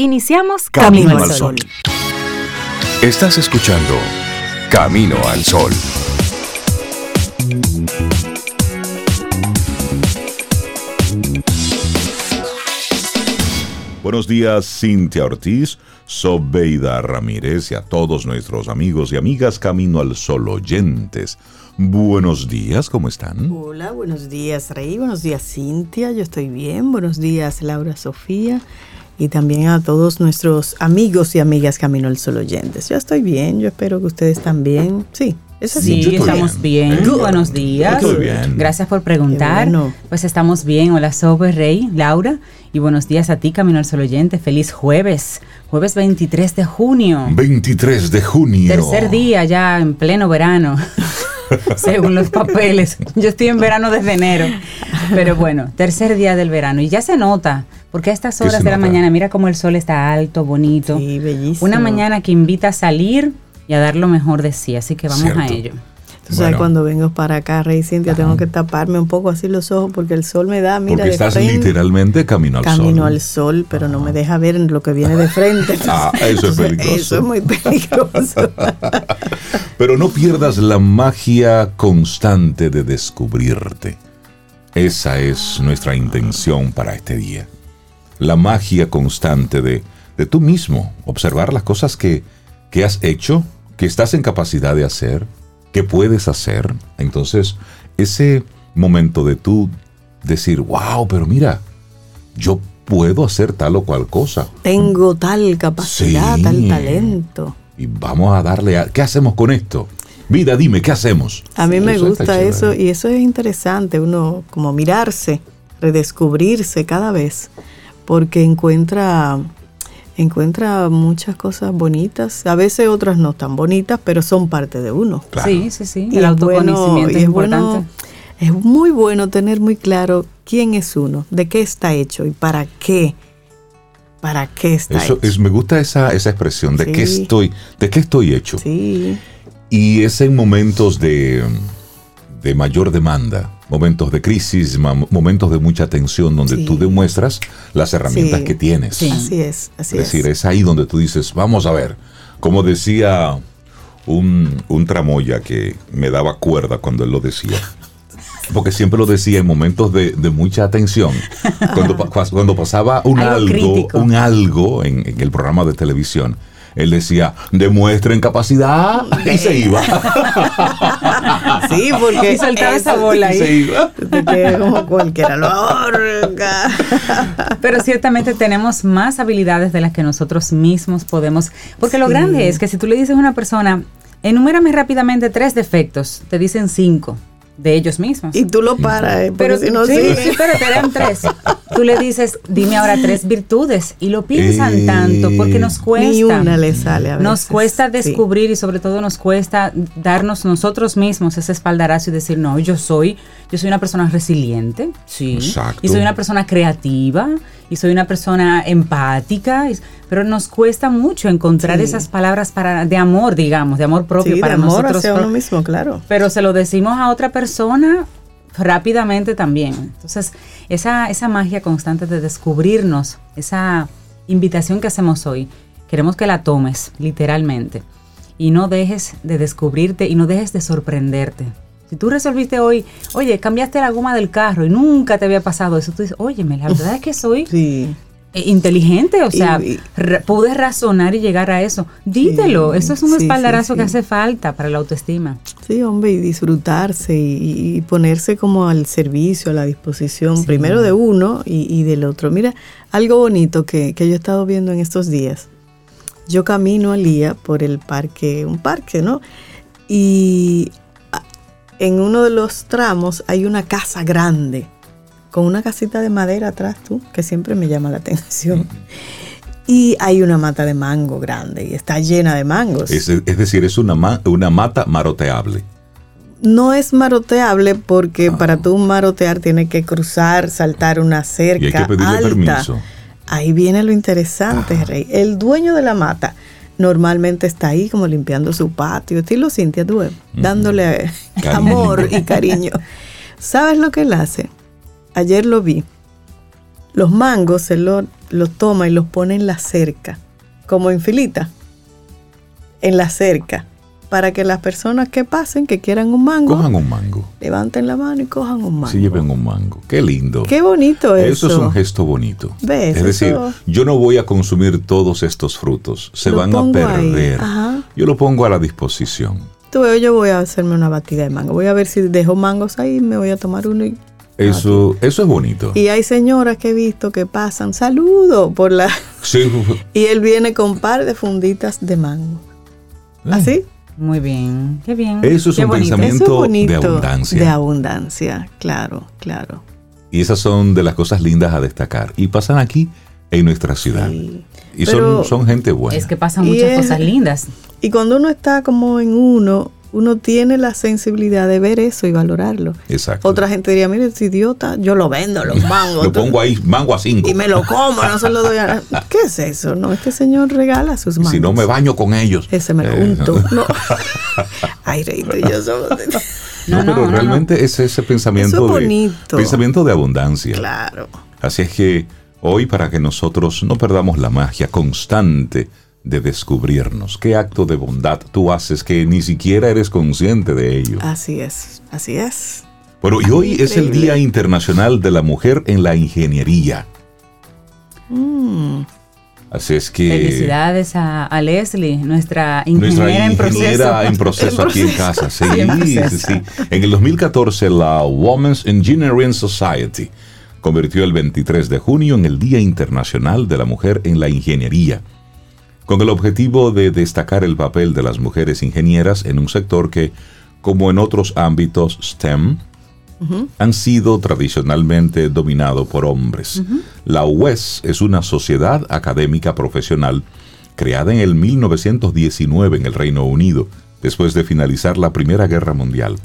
Iniciamos Camino, al Sol. Estás escuchando Camino al Sol. Buenos días, Cintia Ortiz, Sobeida Ramírez y a todos nuestros amigos y amigas Camino al Sol oyentes. Buenos días, ¿cómo están? Hola, buenos días, Rey. Buenos días, Cintia. Yo estoy bien. Buenos días, Laura Sofía y también a todos nuestros amigos y amigas Camino al Sol oyentes. Yo estoy bien, yo espero que ustedes también. Sí, es así. Sí, estamos bien. Buenos días. Bien. Gracias por preguntar. Pues estamos bien. Hola, Sobe Rey, Laura. Y buenos días a ti, Camino al Sol oyente. Feliz jueves. Jueves 23 de junio. 23 de junio. Tercer día ya en pleno verano. según los papeles. Yo estoy en verano desde enero. Pero bueno, tercer día del verano. Y ya se nota porque a estas horas de la mañana, mira cómo el sol está alto, bonito. Sí, bellísimo. Una mañana que invita a salir y a dar lo mejor de sí. Así que vamos a ello. Entonces cuando vengo para acá, Rey Cintia, tengo que taparme un poco así los ojos porque el sol me da, mira, porque estás literalmente camino al sol. Camino al sol, pero no me deja ver lo que viene de frente. ah, eso es peligroso. Eso es muy peligroso. pero no pierdas la magia constante de descubrirte. Esa es nuestra intención para este día la magia constante de, de tú mismo, observar las cosas que, que has hecho, que estás en capacidad de hacer, que puedes hacer. Entonces, ese momento de tú decir, wow, pero mira, yo puedo hacer tal o cual cosa. Tengo tal capacidad, tal talento. Y vamos a darle a... ¿Qué hacemos con esto? Vida, dime, ¿qué hacemos? A mí me gusta eso y eso es interesante, uno como mirarse, redescubrirse cada vez porque encuentra encuentra muchas cosas bonitas, a veces otras no tan bonitas, pero son parte de uno. Sí, sí, sí. el autoconocimiento es, importante. es muy bueno tener muy claro quién es uno, de qué está hecho y para qué. ¿Para qué está hecho? Es, me gusta esa, esa expresión de qué estoy, de qué estoy hecho. Sí. Y es en momentos de, de mayor demanda, momentos de crisis, momentos de mucha tensión, donde tú demuestras las herramientas que tienes. Sí. Así es, así es. decir, es ahí donde tú dices, vamos a ver, como decía un, un tramoya que me daba cuerda cuando él lo decía. Porque siempre lo decía en momentos de, mucha tensión. Cuando, cuando pasaba un algo, un algo en, en el programa de televisión él decía, demuestren capacidad y se iba. sí, porque y soltaba esa bola ahí. Se iba. como cualquiera lo Pero ciertamente tenemos más habilidades de las que nosotros mismos podemos. Porque lo grande es que si tú le dices a una persona, enumérame rápidamente tres defectos, te dicen cinco de ellos mismos. Y tú lo paras, ¿eh? pero si no sí, sí, pero te dan tres. Tú le dices, dime ahora tres virtudes y lo piensan eh, tanto porque nos cuesta. Ni una le sale a veces. Nos cuesta descubrir y sobre todo nos cuesta darnos nosotros mismos ese espaldarazo y decir, no, yo soy, yo soy una persona resiliente, sí. Exacto. Y soy una persona creativa y soy una persona empática, pero nos cuesta mucho encontrar esas palabras para de amor, digamos, de amor propio para de amor nosotros. Hacia uno mismo, claro. Pero se lo decimos a otra persona rápidamente también. Entonces, esa, esa magia constante de descubrirnos, esa invitación que hacemos hoy, queremos que la tomes literalmente y no dejes de descubrirte y no dejes de sorprenderte. Si tú resolviste hoy, oye, cambiaste la goma del carro y nunca te había pasado eso, tú dices, oye, la verdad es que soy eh, inteligente, o sea, pude razonar y llegar a eso. Dítelo, eso es un espaldarazo que hace falta para la autoestima. Sí, hombre, y disfrutarse y, ponerse como al servicio, a la disposición, primero de uno y, del otro. Mira, algo bonito que, que yo he estado viendo en estos días. Yo camino al día por el parque, un parque, ¿no? Y en uno de los tramos hay una casa grande, con una casita de madera atrás, tú, que siempre me llama la atención. Y hay una mata de mango grande y está llena de mangos. Es, decir, es una, una mata maroteable. No es maroteable porque ah. para tú marotear tienes que cruzar, saltar una cerca. Y hay que pedirle permiso. Ahí viene lo interesante, Rey. El dueño de la mata normalmente está ahí como limpiando su patio, estilo Cintia Due, dándole amor y cariño. ¿Sabes lo que él hace? Ayer lo vi. los mangos se los lo toma y los pone en la cerca, como en filita, en la cerca, para que las personas que pasen, que quieran un mango, Cojan un mango. levanten la mano y cojan un mango. Se lleven un mango. Qué lindo. Qué bonito eso. Eso es un gesto bonito. ¿Ves? Es decir, Eso- yo no voy a consumir todos estos frutos. Se Lo van a perder. Ajá. Yo lo pongo a la disposición. Tú ves, yo voy a hacerme una batida de mango. Voy a ver si dejo mangos ahí, me voy a tomar uno y Eso, eso es bonito. Y hay señoras que he visto que pasan, saludo por la... Sí. Y él viene con par de funditas de mango. ¿Así? Muy bien, qué bien. Eso es qué un bonito. pensamiento- es de abundancia. De abundancia, claro, claro. Y esas son de las cosas lindas a destacar. Y pasan aquí en nuestra ciudad. Sí. Y son, son gente buena. Es que pasan muchas es- cosas lindas. Y cuando uno está como en uno, uno tiene la sensibilidad de ver eso y valorarlo. Exacto. Otra gente diría, mire, este idiota, yo lo vendo, los mangos. Lo pongo ahí, mango a cinco. Y me lo como, no se lo doy a... ¿Qué es eso? No, este señor regala sus mangos. si no me baño con ellos. Ese me lo Eh, unto. No. Ay, Reito y yo somos... No, No, pero no, realmente es ese pensamiento Eso es de bonito. pensamiento de abundancia. Claro. Así es que hoy para que nosotros no perdamos la magia constante de descubrirnos, qué acto de bondad tú haces que ni siquiera eres consciente de ello. Así es, así es. Bueno, y hoy es el. Día Internacional de la Mujer en la Ingeniería. Mm, Así es que Felicidades a, a Leslie, nuestra nuestra ingeniera en proceso. ingeniera en proceso aquí en casa. Sí, Sí, en sí, sí. En el 2014 la Women's Engineering Society convirtió el 23 de junio en el Día Internacional de la Mujer en la Ingeniería, con el objetivo de destacar el papel de las mujeres ingenieras en un sector que, como en otros ámbitos STEM, han sido tradicionalmente dominado por hombres. La UES es una sociedad académica profesional creada en el 1919 en el Reino Unido, después de finalizar la Primera Guerra Mundial.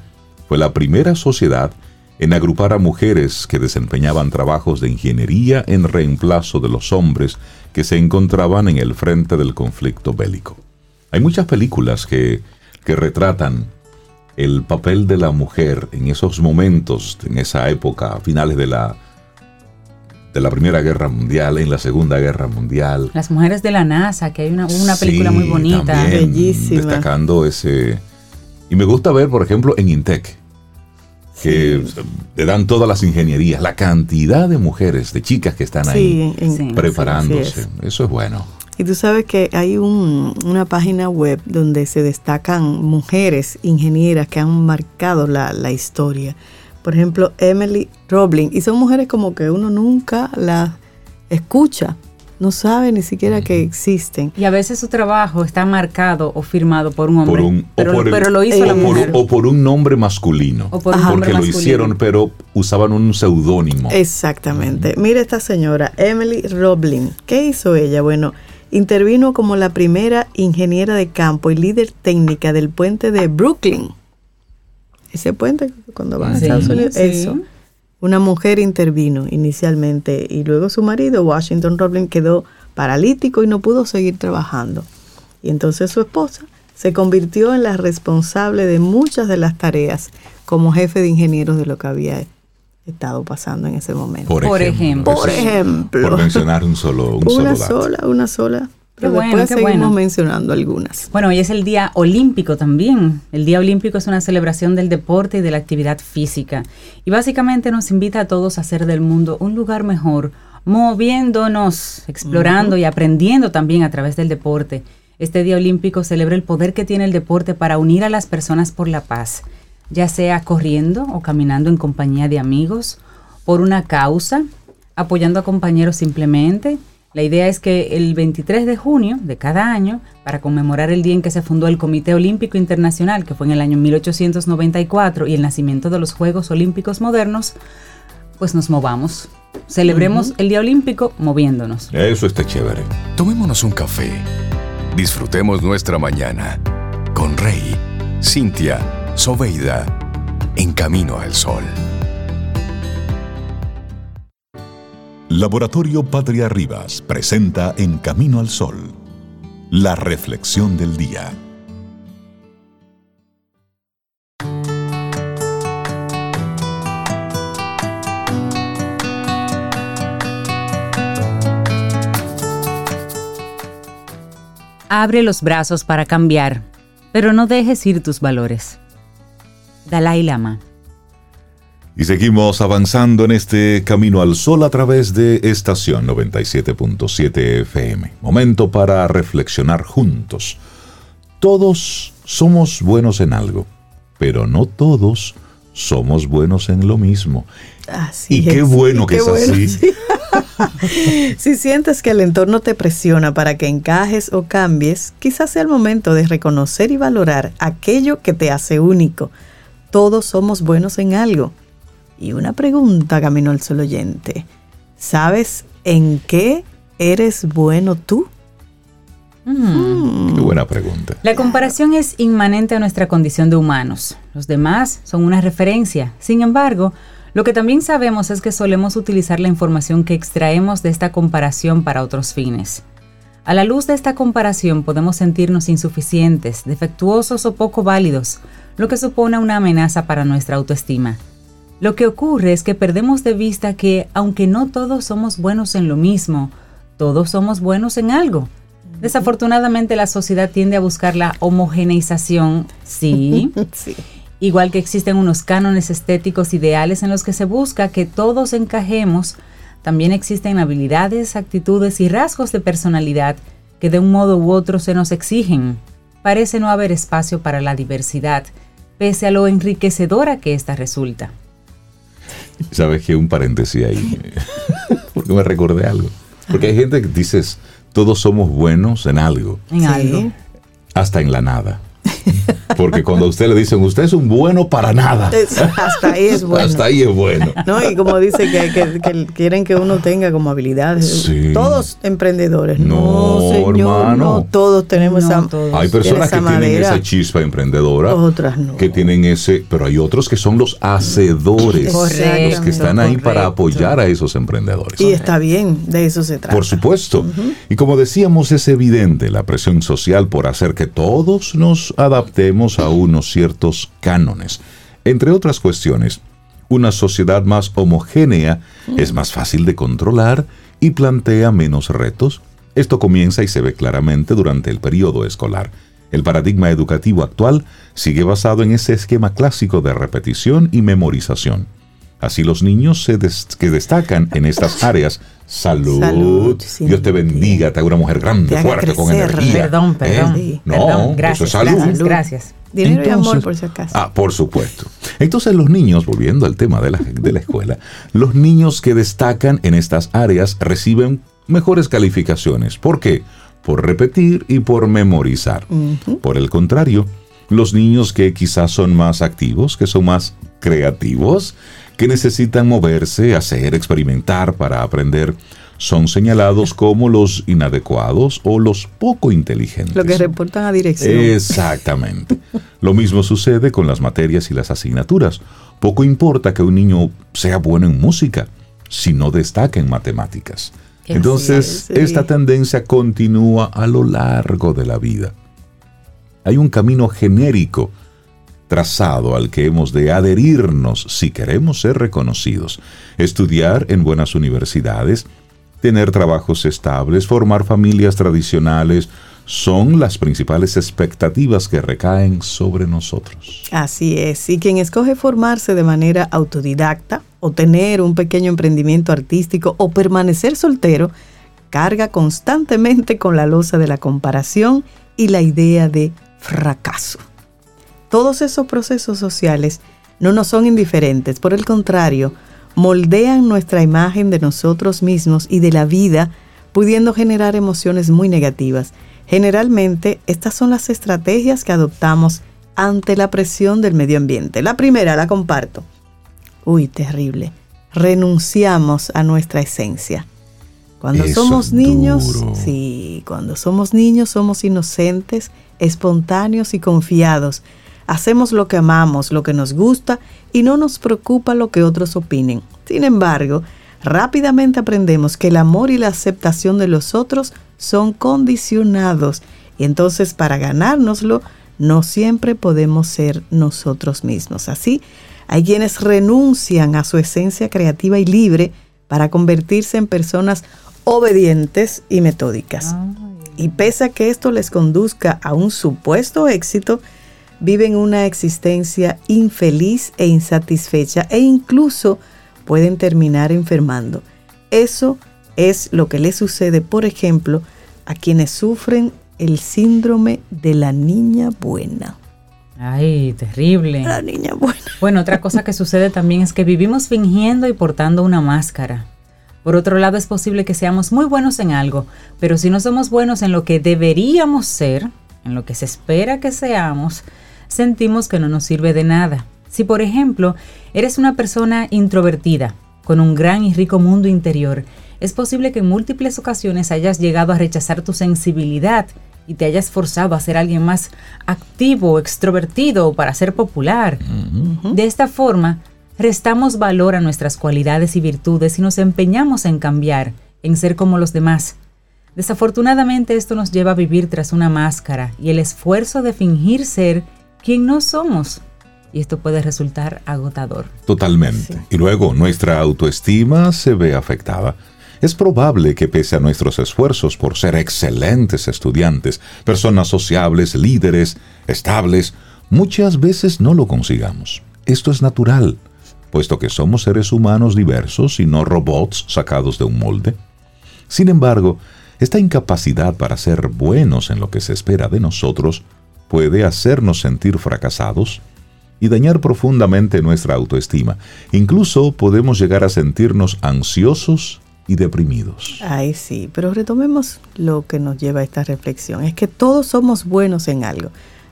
Fue la primera sociedad en agrupar a mujeres que desempeñaban trabajos de ingeniería en reemplazo de los hombres que se encontraban en el frente del conflicto bélico. Hay muchas películas que, que retratan el papel de la mujer en esos momentos, en esa época, a finales de la, de la Primera Guerra Mundial, en la Segunda Guerra Mundial. Las mujeres de la NASA, que hay una, una película Sí, muy bonita. también, Bellísima. Destacando ese... Y me gusta ver, por ejemplo, en Intec, que le dan todas las ingenierías, la cantidad de mujeres, de chicas que están ahí en- preparándose. es. Eso es bueno. Y tú sabes que hay un- una página web donde se destacan mujeres ingenieras que han marcado la, la historia. Por ejemplo, Emily Roblin. Y son mujeres como que uno nunca las escucha, no sabe ni siquiera que existen. Y a veces su trabajo está marcado o firmado por un hombre. Por un- o pero, por el- pero lo hizo eh, la o, por, mujer. o por un nombre masculino. O por un Ajá. hombre porque lo masculino. hicieron, pero usaban un seudónimo. Exactamente. Mira esta señora, Emily Roblin. ¿Qué hizo ella? Bueno, intervino como la primera ingeniera de campo y líder técnica del puente de Brooklyn. Ese puente cuando van a Estados Unidos. sí. Eso. Una mujer intervino inicialmente y luego su marido, Washington Roblin, quedó paralítico y no pudo seguir trabajando. Y entonces su esposa se convirtió en la responsable de muchas de las tareas como jefe de ingenieros de lo que había estado pasando en ese momento. Por ejemplo. Por ejemplo. Por mencionar un solo, un una solo dato. sola, una sola. Pero bueno, después qué seguimos bueno. mencionando algunas. Bueno, hoy es el Día Olímpico también. El Día Olímpico es una celebración del deporte y de la actividad física. Y básicamente nos invita a todos a hacer del mundo un lugar mejor, moviéndonos, explorando y aprendiendo también a través del deporte. Este Día Olímpico celebra el poder que tiene el deporte para unir a las personas por la paz, ya sea corriendo o caminando en compañía de amigos, por una causa, apoyando a compañeros simplemente. La idea es que el 23 de junio de cada año, para conmemorar el día en que se fundó el Comité Olímpico Internacional, que fue en el año 1894, y el nacimiento de los Juegos Olímpicos modernos, pues nos movamos. Celebremos el Día Olímpico moviéndonos. Eso está chévere. Tomémonos un café. Disfrutemos nuestra mañana con Rey, Cintia, Soveida, en camino al sol. Laboratorio Patria Rivas presenta En Camino al Sol, la reflexión del día. Abre los brazos para cambiar, pero no dejes ir tus valores. Dalai Lama. Y seguimos avanzando en este camino al sol a través de estación 97.7 FM. Momento para reflexionar juntos. Todos somos buenos en algo, pero no todos somos buenos en lo mismo. Así y qué es, bueno y que es bueno, así. sí. si sientes que el entorno te presiona para que encajes o cambies, quizás sea el momento de reconocer y valorar aquello que te hace único. Todos somos buenos en algo. Y una pregunta, Camino al Sol oyente. ¿Sabes en qué eres bueno tú? Qué buena pregunta. La comparación es inmanente a nuestra condición de humanos. Los demás son una referencia. Sin embargo, lo que también sabemos es que solemos utilizar la información que extraemos de esta comparación para otros fines. A la luz de esta comparación podemos sentirnos insuficientes, defectuosos o poco válidos, lo que supone una amenaza para nuestra autoestima. Lo que ocurre es que perdemos de vista que, aunque no todos somos buenos en lo mismo, todos somos buenos en algo. Desafortunadamente la sociedad tiende a buscar la homogeneización, sí, Sí. igual que existen unos cánones estéticos ideales en los que se busca que todos encajemos, también existen habilidades, actitudes y rasgos de personalidad que de un modo u otro se nos exigen. Parece no haber espacio para la diversidad, pese a lo enriquecedora que ésta resulta. ¿Sabes qué? Un paréntesis ahí. Porque me recordé algo. Porque hay gente que dices, todos somos buenos en algo, En Sí. algo. hasta en la nada. Porque cuando a usted le dicen, usted es un bueno para nada. Es- hasta ahí es bueno. Hasta ahí es bueno. ¿no? Y como dice que, que- que quieren que uno tenga como habilidades. Sí. Todos emprendedores. No, No, señor, hermano. no todos tenemos No esa, todos. Hay personas que tienen esa chispa emprendedora. Otras no. Que tienen ese, pero hay otros que son los hacedores. Correcto, los que están ahí para apoyar a esos emprendedores. Y está bien, de eso se trata. Por supuesto. Y como decíamos, es evidente la presión social por hacer que todos nos adaptemos a unos ciertos cánones. Entre otras cuestiones, una sociedad más homogénea es más fácil de controlar y plantea menos retos. Esto comienza y se ve claramente durante el periodo escolar. El paradigma educativo actual sigue basado en ese esquema clásico de repetición y memorización. Así los niños se des- que destacan en estas áreas, salud, Salud, sí. Dios te bendiga, te haga una mujer grande, fuerte, con crecer. energía. Perdón, perdón. ¿Eh? No, Perdón, eso gracias, es salud. gracias, gracias. Dinero y amor, Entonces- por si acaso. Ah, por supuesto. Entonces los niños, volviendo al tema de la, de la escuela, los niños que destacan en estas áreas reciben mejores calificaciones. ¿Por qué? Por repetir y por memorizar. Por el contrario, los niños que quizás son más activos, que son más creativos, que necesitan moverse, hacer, experimentar para aprender, son señalados como los inadecuados o los poco inteligentes. Lo que reportan a dirección. Exactamente. Lo mismo sucede con las materias y las asignaturas. Poco importa que un niño sea bueno en música si no destaca en matemáticas. Entonces, sí. esta tendencia continúa a lo largo de la vida. Hay un camino genérico trazado al que hemos de adherirnos si queremos ser reconocidos. Estudiar en buenas universidades, tener trabajos estables, formar familias tradicionales, son las principales expectativas que recaen sobre nosotros. Así es. Y quien escoge formarse de manera autodidacta o tener un pequeño emprendimiento artístico o permanecer soltero, carga constantemente con la losa de la comparación y la idea de fracaso. Todos esos procesos sociales no nos son indiferentes, por el contrario, moldean nuestra imagen de nosotros mismos y de la vida, pudiendo generar emociones muy negativas. Generalmente, estas son las estrategias que adoptamos ante la presión del medio ambiente. La primera, la comparto. Uy, terrible. Renunciamos a nuestra esencia. Cuando Eso somos niños, duro. sí, cuando somos niños somos inocentes, espontáneos y confiados. Hacemos lo que amamos, lo que nos gusta y no nos preocupa lo que otros opinen. Sin embargo, rápidamente aprendemos que el amor y la aceptación de los otros son condicionados y entonces para ganárnoslo no siempre podemos ser nosotros mismos. Así, hay quienes renuncian a su esencia creativa y libre para convertirse en personas obedientes y metódicas. y pese a que esto les conduzca a un supuesto éxito, viven una existencia infeliz e insatisfecha e incluso pueden terminar enfermando. Eso es lo que le sucede, por ejemplo, a quienes sufren el síndrome de la niña buena. Ay, terrible. La niña buena. Bueno, otra cosa que sucede también es que vivimos fingiendo y portando una máscara. Por otro lado, es posible que seamos muy buenos en algo, pero si no somos buenos en lo que deberíamos ser, en lo que se espera que seamos, sentimos que no nos sirve de nada. Si, por ejemplo, eres una persona introvertida, con un gran y rico mundo interior, es posible que en múltiples ocasiones hayas llegado a rechazar tu sensibilidad y te hayas forzado a ser alguien más activo, extrovertido para ser popular. De esta forma, restamos valor a nuestras cualidades y virtudes y nos empeñamos en cambiar, en ser como los demás. Desafortunadamente esto nos lleva a vivir tras una máscara y el esfuerzo de fingir ser quien no somos. Y esto puede resultar agotador. Totalmente. Y luego nuestra autoestima se ve afectada. Es probable que pese a nuestros esfuerzos por ser excelentes estudiantes, personas sociables, líderes, estables, muchas veces no lo consigamos. Esto es natural, puesto que somos seres humanos diversos y no robots sacados de un molde. Sin embargo, esta incapacidad para ser buenos en lo que se espera de nosotros puede hacernos sentir fracasados y dañar profundamente nuestra autoestima. Incluso podemos llegar a sentirnos ansiosos y deprimidos. Ay, sí, pero retomemos lo que nos lleva a esta reflexión. Es que todos somos buenos en algo.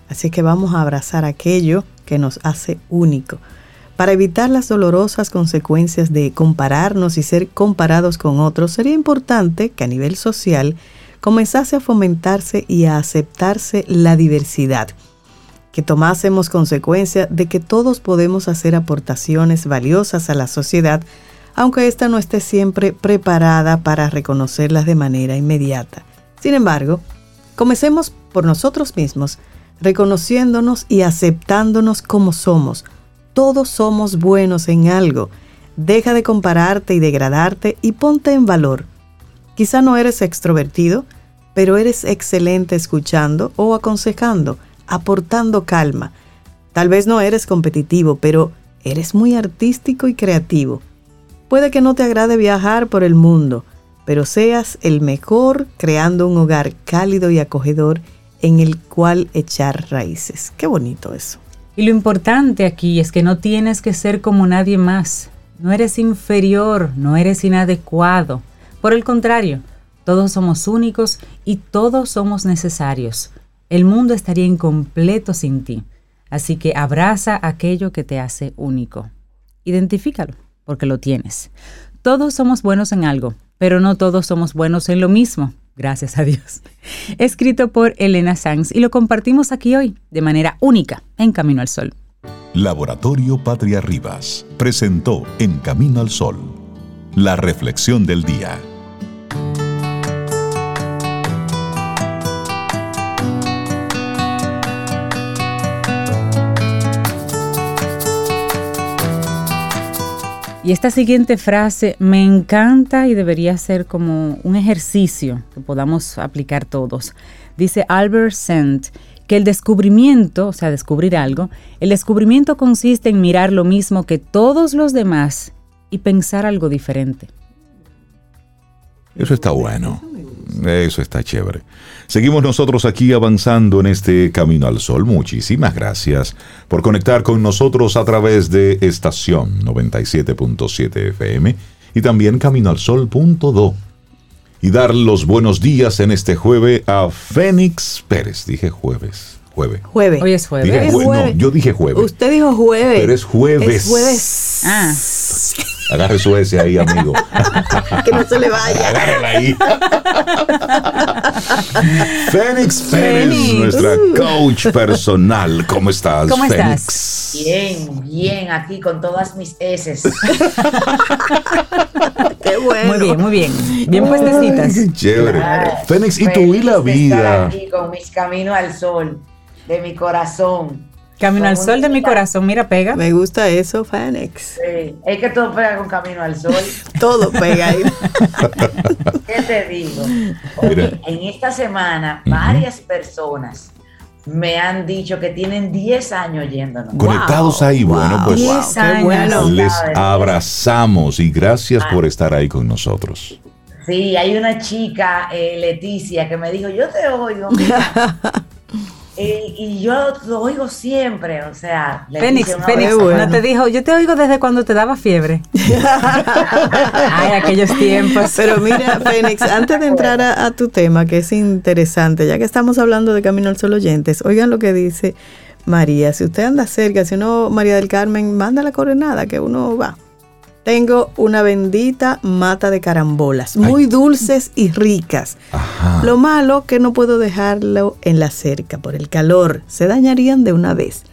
Así que vamos a abrazar aquello que nos hace único. Para evitar las dolorosas consecuencias de compararnos y ser comparados con otros, sería importante que a nivel social comenzase a fomentarse y a aceptarse la diversidad, que tomásemos consecuencia de que todos podemos hacer aportaciones valiosas a la sociedad, aunque ésta no esté siempre preparada para reconocerlas de manera inmediata. Sin embargo, comencemos por nosotros mismos, reconociéndonos y aceptándonos como somos. Todos somos buenos en algo. Deja de compararte y degradarte y ponte en valor. Quizá no eres extrovertido, pero eres excelente escuchando o aconsejando, aportando calma. Tal vez no eres competitivo, pero eres muy artístico y creativo. Puede que no te agrade viajar por el mundo, pero seas el mejor creando un hogar cálido y acogedor en el cual echar raíces. Qué bonito eso. Y lo importante aquí es que no tienes que ser como nadie más. No eres inferior, no eres inadecuado. Por el contrario, todos somos únicos y todos somos necesarios. El mundo estaría incompleto sin ti. Así que abraza aquello que te hace único. Identifícalo, porque lo tienes. Todos somos buenos en algo, pero no todos somos buenos en lo mismo. Gracias a Dios. Escrito por Elena Sanz y lo compartimos aquí hoy de manera única en Camino al Sol. Laboratorio Patria Rivas presentó En Camino al Sol la reflexión del día. Y esta siguiente frase me encanta y debería ser como un ejercicio que podamos aplicar todos. Dice Albert Sent que el descubrimiento, o sea, descubrir algo, el descubrimiento consiste en mirar lo mismo que todos los demás y pensar algo diferente. Eso está bueno. Eso está chévere. Seguimos nosotros aquí avanzando en este Camino al Sol. Muchísimas gracias por conectar con nosotros a través de estación 97.7 FM y también caminoalsol.do. Y dar los buenos días en este jueves a Fénix Pérez. Dije jueves. Jueves. Jueves. Hoy es jueves. Dije Es jue- jueves. No, yo dije jueves. Usted dijo jueves. Pero es jueves. Es jueves. Ah, Agarre su S ahí, amigo. Que no se le vaya. Agárrala ahí. Fénix Pérez, Fénix. nuestra coach personal. ¿Cómo estás, ¿Cómo estás? Fénix? Bien, bien, aquí con todas mis S. Qué bueno. muy bien, muy bien. Bien puestecitas. Qué chévere. Fénix, ¿y tú y la de estar vida? aquí con mis caminos al sol, de mi corazón. Camino al sol de mi corazón, mira, pega. Me gusta eso, Fénix. Sí, es que todo pega con Camino al Sol. Todo pega ahí. ¿Qué te digo? Oye, en esta semana, varias personas me han dicho que tienen 10 años yéndonos. Conectados ahí, bueno, pues 10 años. Qué bueno. les abrazamos y gracias por estar ahí con nosotros. Sí, hay una chica, eh, Leticia, que me dijo, yo te oigo, mira. Eh, y yo lo oigo siempre, o sea, Fénix, Fénix, bueno. no te dijo, yo te oigo desde cuando te daba fiebre. Ay, aquellos tiempos. Pero mira, Fénix, antes de entrar a, a tu tema, que es interesante, ya que estamos hablando de Camino al Sol oyentes, oigan lo que dice María. Si usted anda cerca, si uno, María del Carmen, manda la coronada, que uno va. Tengo una bendita mata de carambolas, muy dulces y ricas. Ajá. Lo malo que no puedo dejarlo en la cerca por el calor, se dañarían de una vez.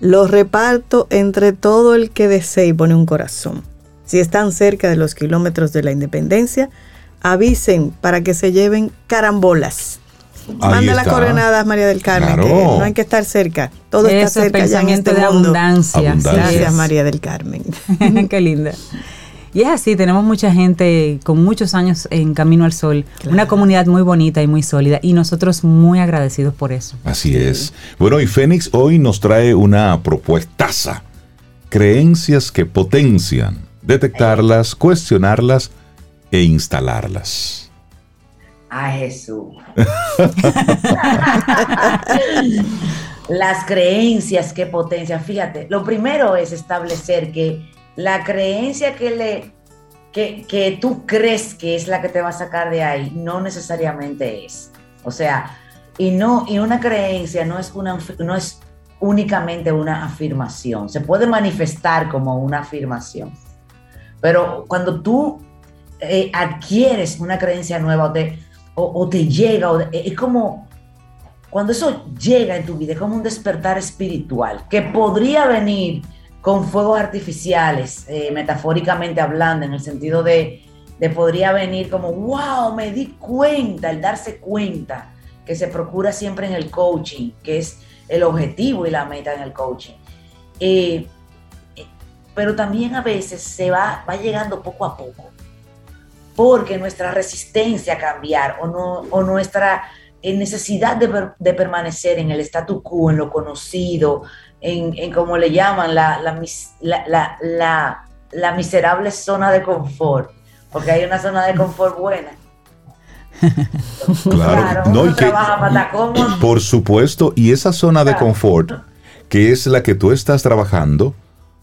Los reparto entre todo el que desee y pone un corazón. Si están cerca de los kilómetros de la independencia, avisen para que se lleven carambolas. Ahí Manda las está. coordenadas, María del Carmen, Claro. que no hay que estar cerca. Todo está Eso, cerca ya en pensamiento este de mundo. abundancia. Abundancia. Gracias, Sí. María del Carmen. Qué linda. Y es así, tenemos mucha gente con muchos años en Camino al Sol, una comunidad muy bonita y muy sólida, y nosotros muy agradecidos por eso. Así es. Bueno, y Fénix hoy nos trae una propuestaza. Creencias que potencian, detectarlas, cuestionarlas e instalarlas. A Jesús. Las creencias que potencian. Fíjate, lo primero es establecer que la creencia que le que, que tú crees que es la que te va a sacar de ahí, no necesariamente es. O sea, y no, y una creencia no es una no es únicamente una afirmación. Se puede manifestar como una afirmación. Pero cuando tú eh, adquieres una creencia nueva o te, o, o te llega, o de- es como cuando eso llega en tu vida, es como un despertar espiritual que podría venir con fuegos artificiales, eh, metafóricamente hablando, en el sentido de, de podría venir como, wow, me di cuenta, el darse cuenta que se procura siempre en el coaching, que es el objetivo y la meta en el coaching. Eh, eh, pero también a veces se va, va llegando poco a poco, porque nuestra resistencia a cambiar o, no, o nuestra eh, necesidad de, per- de permanecer en el statu quo, en lo conocido, en, en como le llaman, la, la, la, la- miserable zona de confort, porque hay una zona de confort buena. Claro, no, y que- para. Por supuesto, y esa zona de confort, que es la que tú estás trabajando,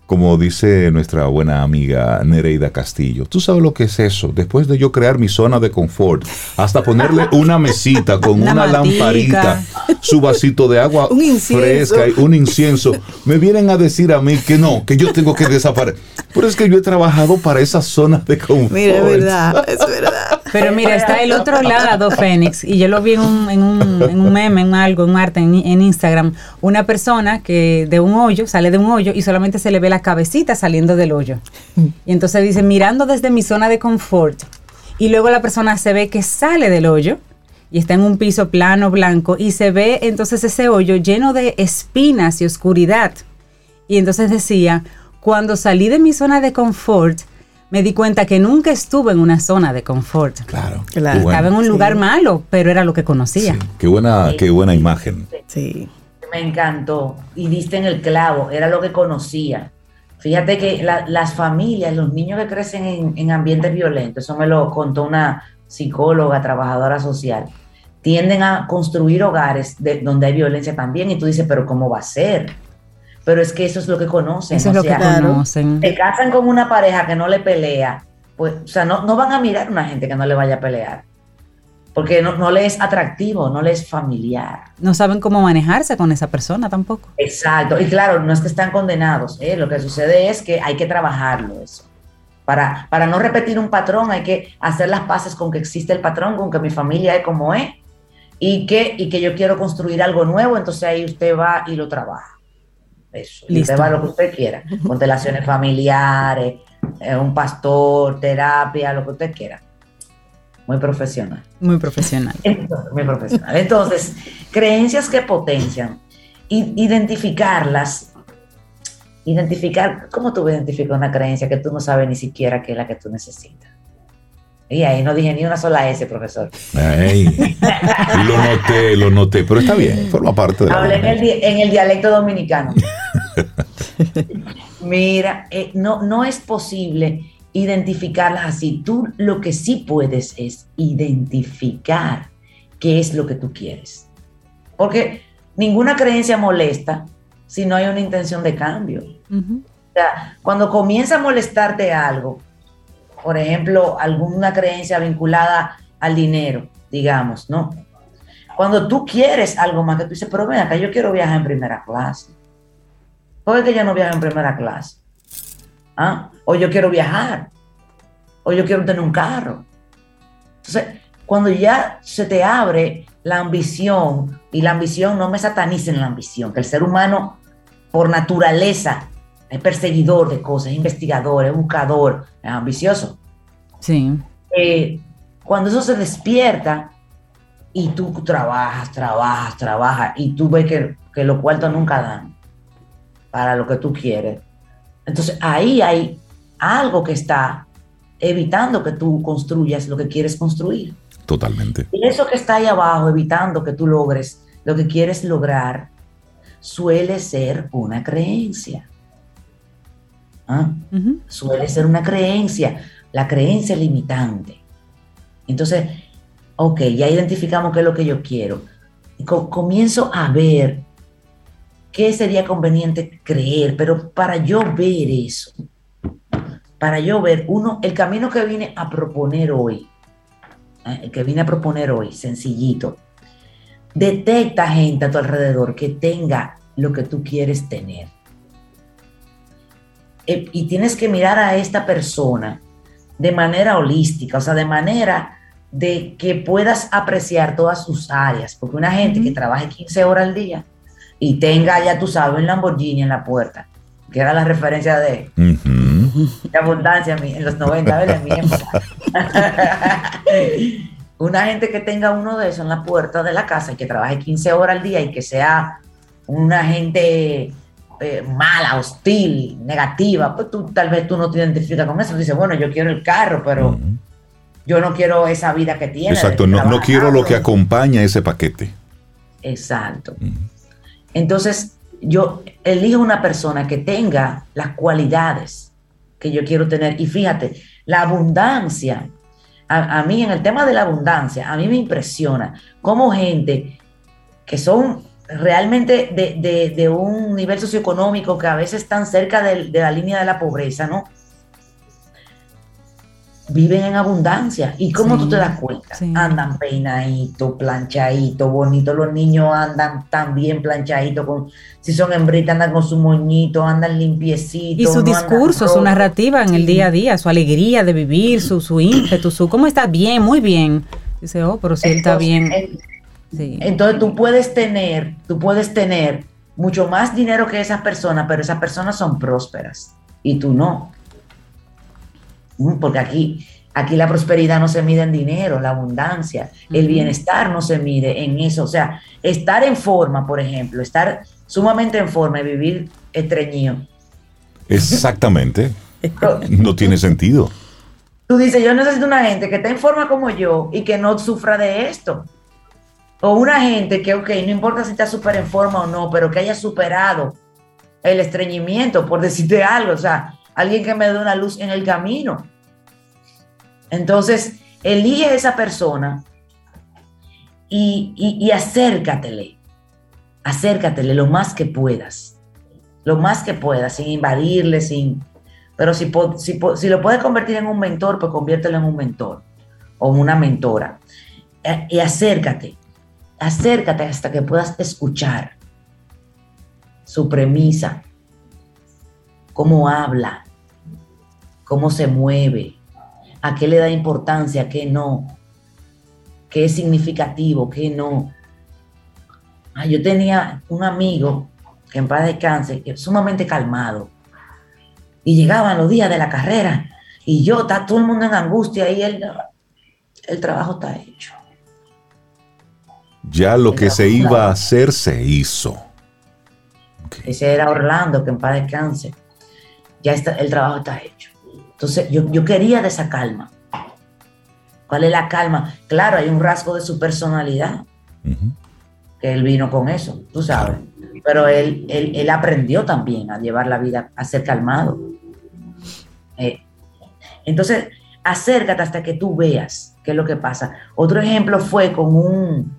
como dice nuestra buena amiga Nereida Castillo, tú sabes lo que es eso, después de yo crear mi zona de confort, hasta ponerle una mesita con Una lamparita, su vasito de agua Un fresca y un incienso, me vienen a decir a mí que no, que yo tengo que desaparecer. Pero es que yo he trabajado para esa zona de confort. Mira, es verdad, es verdad. Pero mira, está el otro lado, Fénix, y yo lo vi en un, en un, en un meme, en algo, en un arte, en, en Instagram, una persona que de un hoyo, sale de un hoyo y solamente se le ve la cabecita saliendo del hoyo. Y entonces dice, mirando desde mi zona de confort, y luego la persona se ve que sale del hoyo y está en un piso plano, blanco, y se ve entonces ese hoyo lleno de espinas y oscuridad. Y entonces decía, cuando salí de mi zona de confort, me di cuenta que nunca estuve en una zona de confort. Claro. Claro. Bueno. Estaba en un Sí. lugar malo, pero era lo que conocía. Sí, Qué buena, qué buena imagen. Sí. Me encantó y diste en el clavo, era lo que conocía. Fíjate que la- las familias, los niños que crecen en, en ambientes violentos, eso me lo contó una psicóloga, trabajadora social, tienden a construir hogares de- donde hay violencia también y tú dices, pero ¿cómo va a ser? Pero es que eso es lo que conocen. Eso o es lo que sea, claro. conocen. se casan con una pareja que no le pelea, pues, o sea, no, no van a mirar a una gente que no le vaya a pelear, porque no, no le es atractivo, no le es familiar. No saben cómo manejarse con esa persona tampoco. Exacto, y claro, no es que están condenados, ¿eh? lo que sucede es que hay que trabajarlo eso. Para, para no repetir un patrón hay que hacer las paces con que existe el patrón, con que mi familia es como es y que, y que yo quiero construir algo nuevo, entonces ahí usted va y lo trabaja. Eso, y Listo. usted va a lo que usted quiera, constelaciones familiares, eh, un pastor, terapia, lo que usted quiera. Muy profesional. Muy profesional. Entonces, muy profesional. Entonces, creencias que potencian. identificarlas, identificar, ¿cómo tú identificas una creencia que tú no sabes ni siquiera que es la que tú necesitas? Y ahí no dije ni una sola S, profesor. lo noté, lo noté, pero está bien, forma parte de Hablé en el, en el, dialecto dominicano. Mira, eh, no, no es posible identificarlas así. Tú lo que sí puedes es identificar qué es lo que tú quieres. Porque ninguna creencia molesta si no hay una intención de cambio. O sea, cuando comienza a molestarte algo, por ejemplo, alguna creencia vinculada al dinero, digamos, ¿no? Cuando tú quieres algo más, que tú dices, pero ven acá, yo quiero viajar en primera clase. ¿Por qué yo no viajo en primera clase? ¿Ah? O yo quiero viajar. O yo quiero tener un carro. Entonces, cuando ya se te abre la ambición, y la ambición no me satanicen la ambición, que el ser humano por naturaleza es perseguidor de cosas, es investigador, es buscador, es ambicioso. Sí. Eh, cuando eso se despierta y tú trabajas, trabajas, trabajas y tú ves que, que los cuartos nunca dan para lo que tú quieres, entonces ahí hay algo que está evitando que tú construyas lo que quieres construir. Totalmente. Y eso que está ahí abajo, evitando que tú logres lo que quieres lograr, suele ser una creencia. ¿Ah? Suele ser una creencia, la creencia limitante. Entonces, ok, ya identificamos qué es lo que yo quiero. comienzo a ver qué sería conveniente creer, pero para yo ver eso, para yo ver, uno, el camino que vine a proponer hoy, ¿eh? el que vine a proponer hoy, sencillito, detecta gente a tu alrededor que tenga lo que tú quieres tener. Eh, y tienes que mirar a esta persona de manera holística, o sea, de manera de que puedas apreciar todas sus áreas, porque una gente que trabaje 15 horas al día y tenga, ya tú sabes, un Lamborghini en la puerta, que era la referencia de, abundancia en los 90, ¿verdad? una gente que tenga uno de esos en la puerta de la casa y que trabaje 15 horas al día y que sea una gente eh, mala, hostil, negativa, pues tú tal vez tú no te identificas con eso. Dices, bueno, yo quiero el carro, pero yo no quiero esa vida que tiene. Exacto, no, no, quiero lo que acompaña ese paquete. Exacto. Entonces, yo elijo una persona que tenga las cualidades que yo quiero tener. Y fíjate, la abundancia, a, mí en el tema de la abundancia, a mí me impresiona cómo gente que son realmente de, un nivel socioeconómico que a veces están cerca de, la línea de la pobreza, ¿no? Viven en abundancia. ¿Y cómo tú te das cuenta? Andan peinaditos, planchaditos, bonitos. Los niños andan también planchaditos. Con, si son hembritas, andan con su moñito, andan limpiecitos. Y su discurso, su narrativa en el día a día, su alegría de vivir, su, su ímpetu, su cómo está bien, muy bien. Dice, oh, pero si él está bien. Entonces tú puedes tener, tú puedes tener mucho más dinero que esas personas, pero esas personas son prósperas y tú no. Mm, porque aquí, aquí la prosperidad no se mide en dinero, la abundancia, el bienestar no se mide en eso. O sea, estar en forma, por ejemplo, estar sumamente en forma y vivir estreñido. Exactamente. no tiene sentido. Tú dices, yo necesito una gente que esté en forma como yo y que no sufra de esto. O una gente que, ok, no importa si está súper en forma o no, pero que haya superado el estreñimiento, por decirte algo, o sea, alguien que me dé una luz en el camino. Entonces, elige a esa persona y, y, acércatele, acércatele lo más que puedas, lo más que puedas, sin invadirle, sin... Pero si, si, si lo puedes convertir en un mentor, pues conviértelo en un mentor o una mentora. E, y acércate, acércate hasta que puedas escuchar su premisa, cómo habla, cómo se mueve, a qué le da importancia, a qué no, qué es significativo, qué no. Ah, yo tenía un amigo que en paz descanse, que sumamente calmado, y llegaban los días de la carrera, y yo, está todo el mundo en angustia, y él, el trabajo está hecho ya lo que se iba a hacer se hizo. Ese era Orlando, que en paz descanse. Ya está, el trabajo está hecho. Entonces, yo, yo quería de esa calma. ¿Cuál es la calma? Claro, hay un rasgo de su personalidad, que él vino con eso, tú sabes. Pero él, él, aprendió también a llevar la vida, a ser calmado. Eh, entonces, acércate hasta que tú veas qué es lo que pasa. Otro ejemplo fue con un,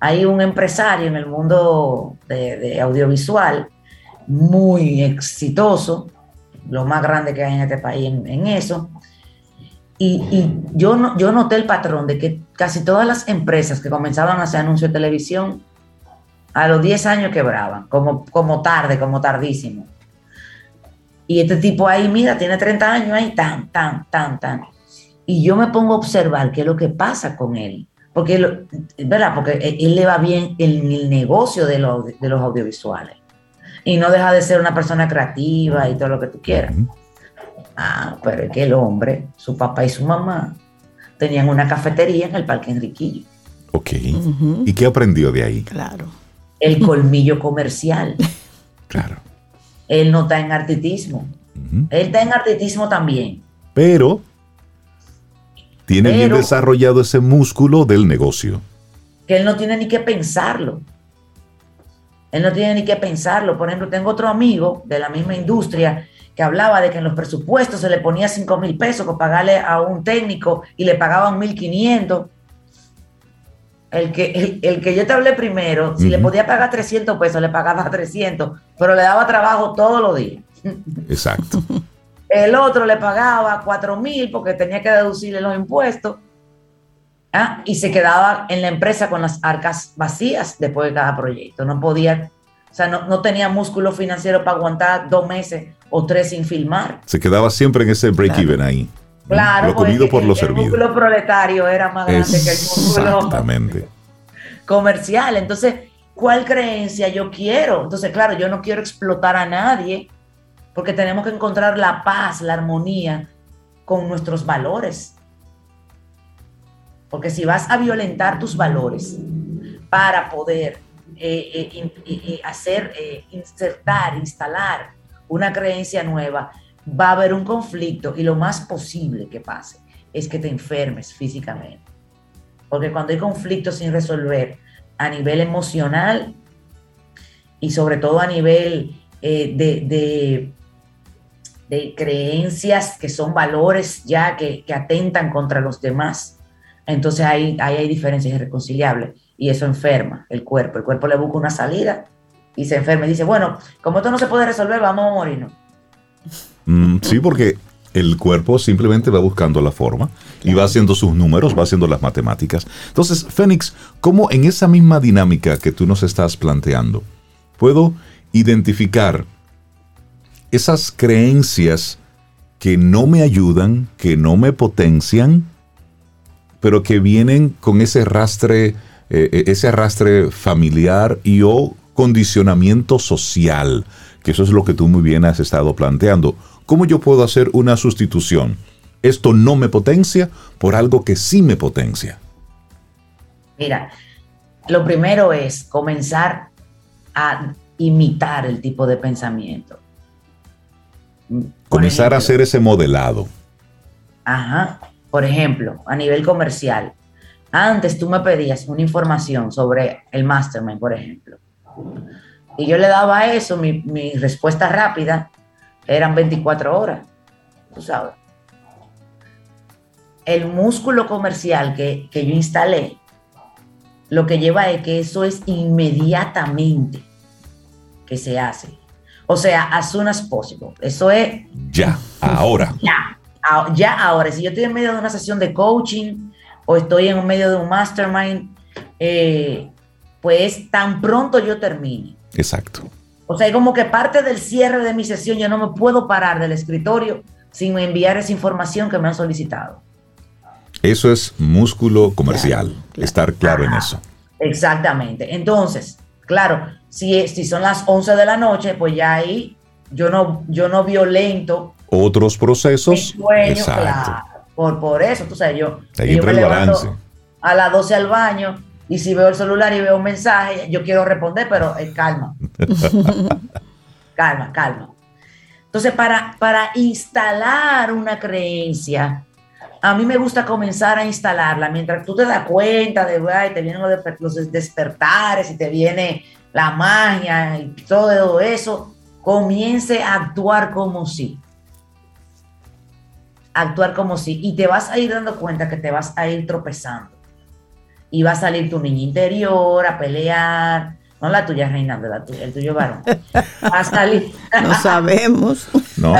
hay un empresario en el mundo de, audiovisual muy exitoso, lo más grande que hay en este país en, eso. Y, yo, yo noté el patrón de que casi todas las empresas que comenzaban a hacer anuncios de televisión, a los 10 años quebraban, como, como tarde, como tardísimo. Y este tipo ahí, mira, tiene 30 años ahí, tan, tan, tan, tan. Y yo me pongo a observar qué es lo que pasa con él. Porque, ¿verdad? Porque él le va bien en el negocio de de los audiovisuales. Y no deja de ser una persona creativa y todo lo que tú quieras. Ah, pero es que el hombre, su papá y su mamá, tenían una cafetería en el Parque Enriquillo. Ok. ¿Y qué aprendió de ahí? Claro. El colmillo comercial. claro. Él no está en artitismo. Él está en artitismo también. Pero tiene bien desarrollado ese músculo del negocio. Que él no tiene ni que pensarlo. Él no tiene ni que pensarlo. Por ejemplo, tengo otro amigo de la misma industria que hablaba de que en los presupuestos se le ponía 5 mil pesos para pagarle a un técnico y le pagaban 1.500. El que, el, que yo te hablé primero, si le podía pagar 300 pesos, le pagaba 300, pero le daba trabajo todos los días. Exacto. El otro le pagaba 4 mil porque tenía que deducirle los impuestos. ¿Ah? Y se quedaba en la empresa con las arcas vacías después de cada proyecto. No podía, o sea, no, tenía músculo financiero para aguantar dos meses o tres sin filmar. Se quedaba siempre en ese break-even ahí. Claro, lo comido por lo servido. El músculo proletario era más grande que el músculo comercial. Entonces, ¿cuál creencia yo quiero? Entonces, claro, yo no quiero explotar a nadie porque tenemos que encontrar la paz, la armonía con nuestros valores. Porque si vas a violentar tus valores para poder eh, eh, eh, hacer, insertar, instalar una creencia nueva, va a haber un conflicto y lo más posible que pase es que te enfermes físicamente. Porque cuando hay conflictos sin resolver a nivel emocional y sobre todo a nivel de de creencias que son valores ya que, atentan contra los demás, entonces ahí, hay diferencias irreconciliables y eso enferma el cuerpo. El cuerpo le busca una salida y se enferma y dice, bueno, como esto no se puede resolver, vamos a morirnos. Mm, sí, porque el cuerpo simplemente va buscando la forma y va haciendo sus números, va haciendo las matemáticas. Entonces, Fénix, ¿cómo en esa misma dinámica que tú nos estás planteando, puedo identificar esas creencias que no me ayudan, que no me potencian, pero que vienen con ese arrastre, eh, eh, ese arrastre familiar y o condicionamiento social, que eso es lo que tú muy bien has estado planteando. ¿Cómo yo puedo hacer una sustitución? Esto no me potencia por algo que sí me potencia. Mira, lo primero es comenzar a imitar el tipo de pensamiento. Comenzar a hacer ese modelado. Ajá. Por ejemplo, a nivel comercial, antes tú me pedías una información sobre el mastermind, por ejemplo. Y yo le daba eso, mi, respuesta rápida eran 24 horas, tú sabes. El músculo comercial que, que yo instalé, lo que lleva es que eso es inmediatamente que se hace. O sea, as soon as possible. Eso es... Ya, ahora. Ya, ya ahora. Si yo estoy en medio de una sesión de coaching o estoy en medio de un mastermind, eh, pues tan pronto yo termine. Exacto. O sea, como que parte del cierre de mi sesión, yo no me puedo parar del escritorio sin enviar esa información que me han solicitado. Eso es músculo comercial, estar claro en eso. Exactamente. Entonces, claro, si, si son las 11 de la noche, pues ya ahí yo no, yo no violento. Otros procesos. Exacto. por, por eso, tú sabes, yo, yo me levanto a las 12 al baño Y si veo el celular y veo un mensaje, yo quiero responder, pero eh, calma. calma, calma. Entonces, para, para instalar una creencia, a mí me gusta comenzar a instalarla mientras tú te das cuenta de, ay, te vienen los, despertares y te viene la magia y todo eso, comience a actuar como si. Actuar como si. Y te vas a ir dando cuenta que te vas a ir tropezando y va a salir tu niña interior a pelear. No la tuya, reina, la tuya, el tuyo varón. Va a salir. no sabemos. No,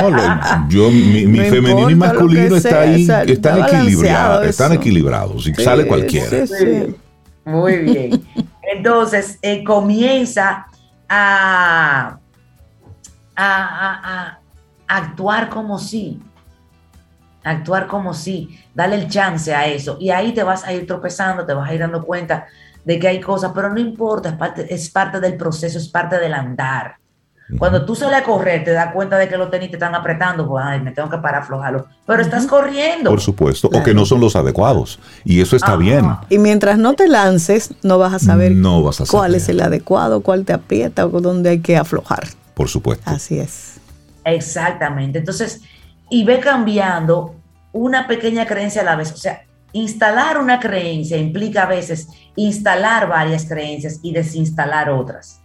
yo, mi, femenino y masculino está ahí, están equilibrados, están equilibrados y sale cualquiera. Muy bien. Entonces, eh, comienza a, a, actuar como si actuar como si, dale el chance a eso. Y ahí te vas a ir tropezando, te vas a ir dando cuenta de que hay cosas, pero no importa, es parte, es parte del proceso, es parte del andar. Cuando tú sales a correr, te das cuenta de que los tenis te están apretando, pues ay, me tengo que parar a aflojarlo. Pero estás corriendo. Por supuesto, o que no son los adecuados. Y eso está bien. Y mientras no te lances, no vas a saber no vas a cuál es el adecuado, cuál te aprieta o dónde hay que aflojar. Por supuesto. Así es. Exactamente. Entonces, y ve cambiando una pequeña creencia a la vez. O sea, instalar una creencia implica a veces instalar varias creencias y desinstalar otras.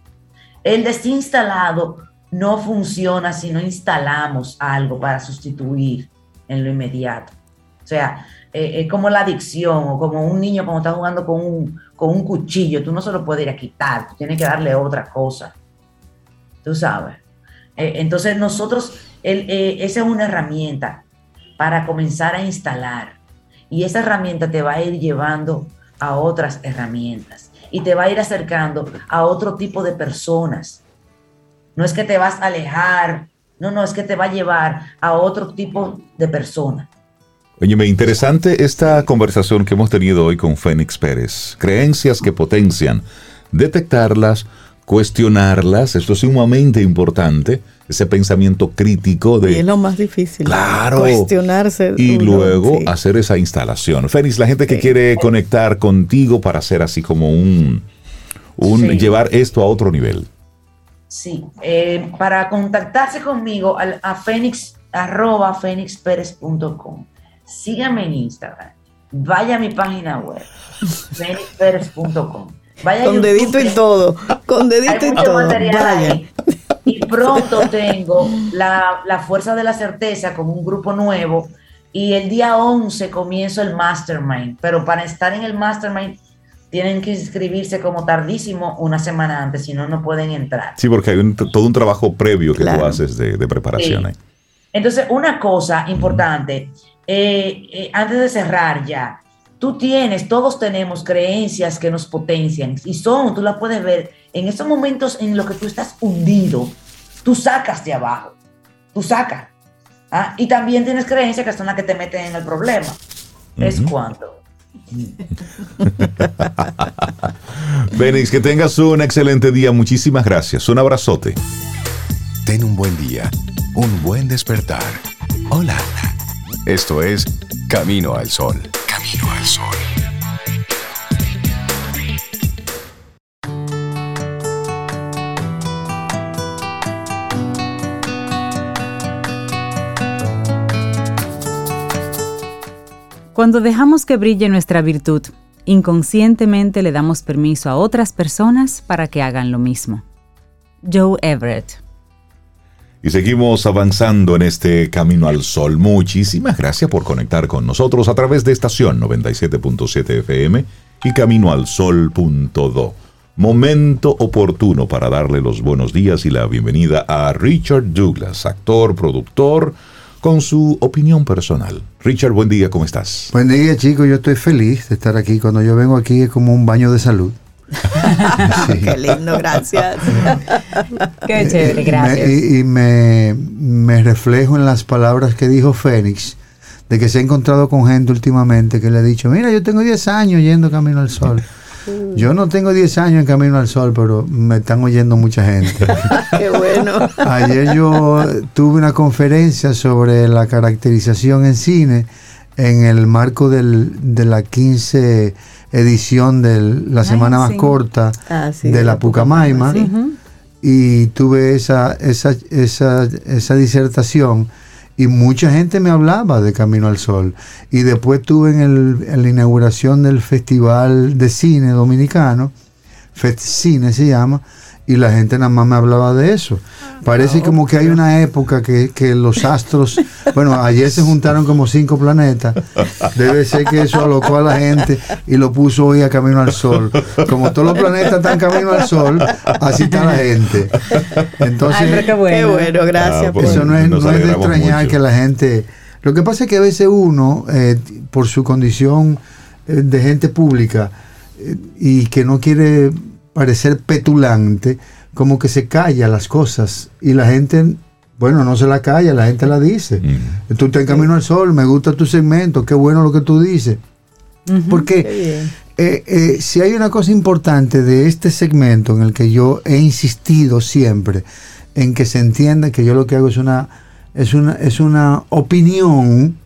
El desinstalado no funciona si no instalamos algo para sustituir en lo inmediato. O sea, es eh, eh, como la adicción o como un niño cuando está jugando con un, con un cuchillo, tú no se lo puedes ir a quitar, tú tienes que darle otra cosa. Tú sabes. Eh, entonces nosotros, esa es una herramienta para comenzar a instalar. Y esa herramienta te va a ir llevando a otras herramientas y te va a ir acercando a otro tipo de personas. No es que te vas a alejar, no, no, es que te va a llevar a otro tipo de persona. Oye, me interesante esta conversación que hemos tenido hoy con Fénix Pérez. Creencias que potencian, detectarlas, cuestionarlas, esto es sumamente importante, ese pensamiento crítico de... Y es lo más difícil. Claro. Cuestionarse. Y luego hacer esa instalación. Fénix, la gente que quiere conectar contigo para hacer así como un... un llevar esto a otro nivel. Sí, eh, para contactarse conmigo a, Fénix, arroba fénixperez.com. Síganme en Instagram. Vaya a mi página web, fénixperez.com con dedito y todo. Con dedito y todo. Y pronto tengo la, Fuerza de la Certeza con un grupo nuevo. Y el día 11 comienzo el Mastermind. Pero para estar en el Mastermind tienen que inscribirse como tardísimo una semana antes, si no, no pueden entrar. Sí, porque hay todo un trabajo previo que tú haces de, preparación. Entonces, una cosa importante, eh, eh, antes de cerrar ya, tú tienes, todos tenemos creencias que nos potencian y son, tú las puedes ver en esos momentos en los que tú estás hundido, tú sacas de abajo, tú sacas. ¿ah? Y también tienes creencias que son las que te meten en el problema. Es cuando. Fénix, que tengas un excelente día. Muchísimas gracias. Un abrazote. Ten un buen día, un buen despertar. Hola. Esto es Camino al Sol. Al Sol. Cuando dejamos que brille nuestra virtud, inconscientemente le damos permiso a otras personas para que hagan lo mismo. Joe Everett y seguimos avanzando en este camino al sol. Muchísimas gracias por conectar con nosotros a través de estación 97.7 FM y caminoalsol.do. Momento oportuno para darle los buenos días y la bienvenida a Richard Douglas, actor, productor, con su opinión personal. Richard, buen día, ¿cómo estás? Buen día, chicos. Yo estoy feliz de estar aquí. Cuando yo vengo aquí es como un baño de salud. Qué lindo, gracias. Qué chévere, gracias. y, me, reflejo en las palabras que dijo Fénix, de que se ha encontrado con gente últimamente que le ha dicho, mira, yo tengo 10 años yendo Camino al Sol. Yo no tengo 10 años en Camino al Sol, pero me están oyendo mucha gente. Qué bueno. Ayer yo tuve una conferencia sobre la caracterización en cine en el marco del, de la 15 edición de la semana más sí. corta Ah, sí, de la Pucamaima sí. y tuve esa, esa, esa, esa disertación y mucha gente me hablaba de Camino al Sol. Y después tuve en, el, en la inauguración del Festival de Cine Dominicano, FestCine se llama, y la gente nada más me hablaba de eso. Parece como que hay una época que, que los astros, bueno, ayer se juntaron como cinco planetas, debe ser que eso alocó a la gente y lo puso hoy a Camino al Sol. Como todos los planetas están camino al Sol, así está la gente. Entonces, Ay, pero qué bueno. Qué bueno, gracias. Ah, por- pues. eso no es, Nos no es de extrañar mucho. que la gente... Lo que pasa es que a veces uno, eh, por su condición eh, de gente pública eh, y que no quiere parecer petulante, como que se calla las cosas y la gente, bueno, no se la calla, la gente la dice. Mm. Tú te camino al sol, me gusta tu segmento, qué bueno lo que tú dices. Porque eh, eh, si hay una cosa importante de este segmento en el que yo he insistido siempre en que se entienda que yo lo que hago es una es una es una opinión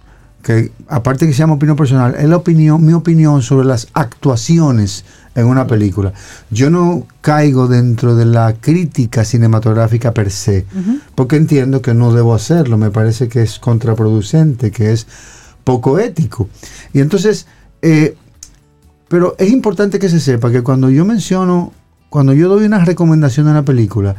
que aparte que se llama opinión personal es la opinión mi opinión sobre las actuaciones en una película. Yo no caigo dentro de la crítica cinematográfica per se porque entiendo que no debo hacerlo. Me parece que es contraproducente que es poco ético. Y entonces eh, pero es importante que se sepa que cuando yo menciono, cuando yo doy una recomendación a una película,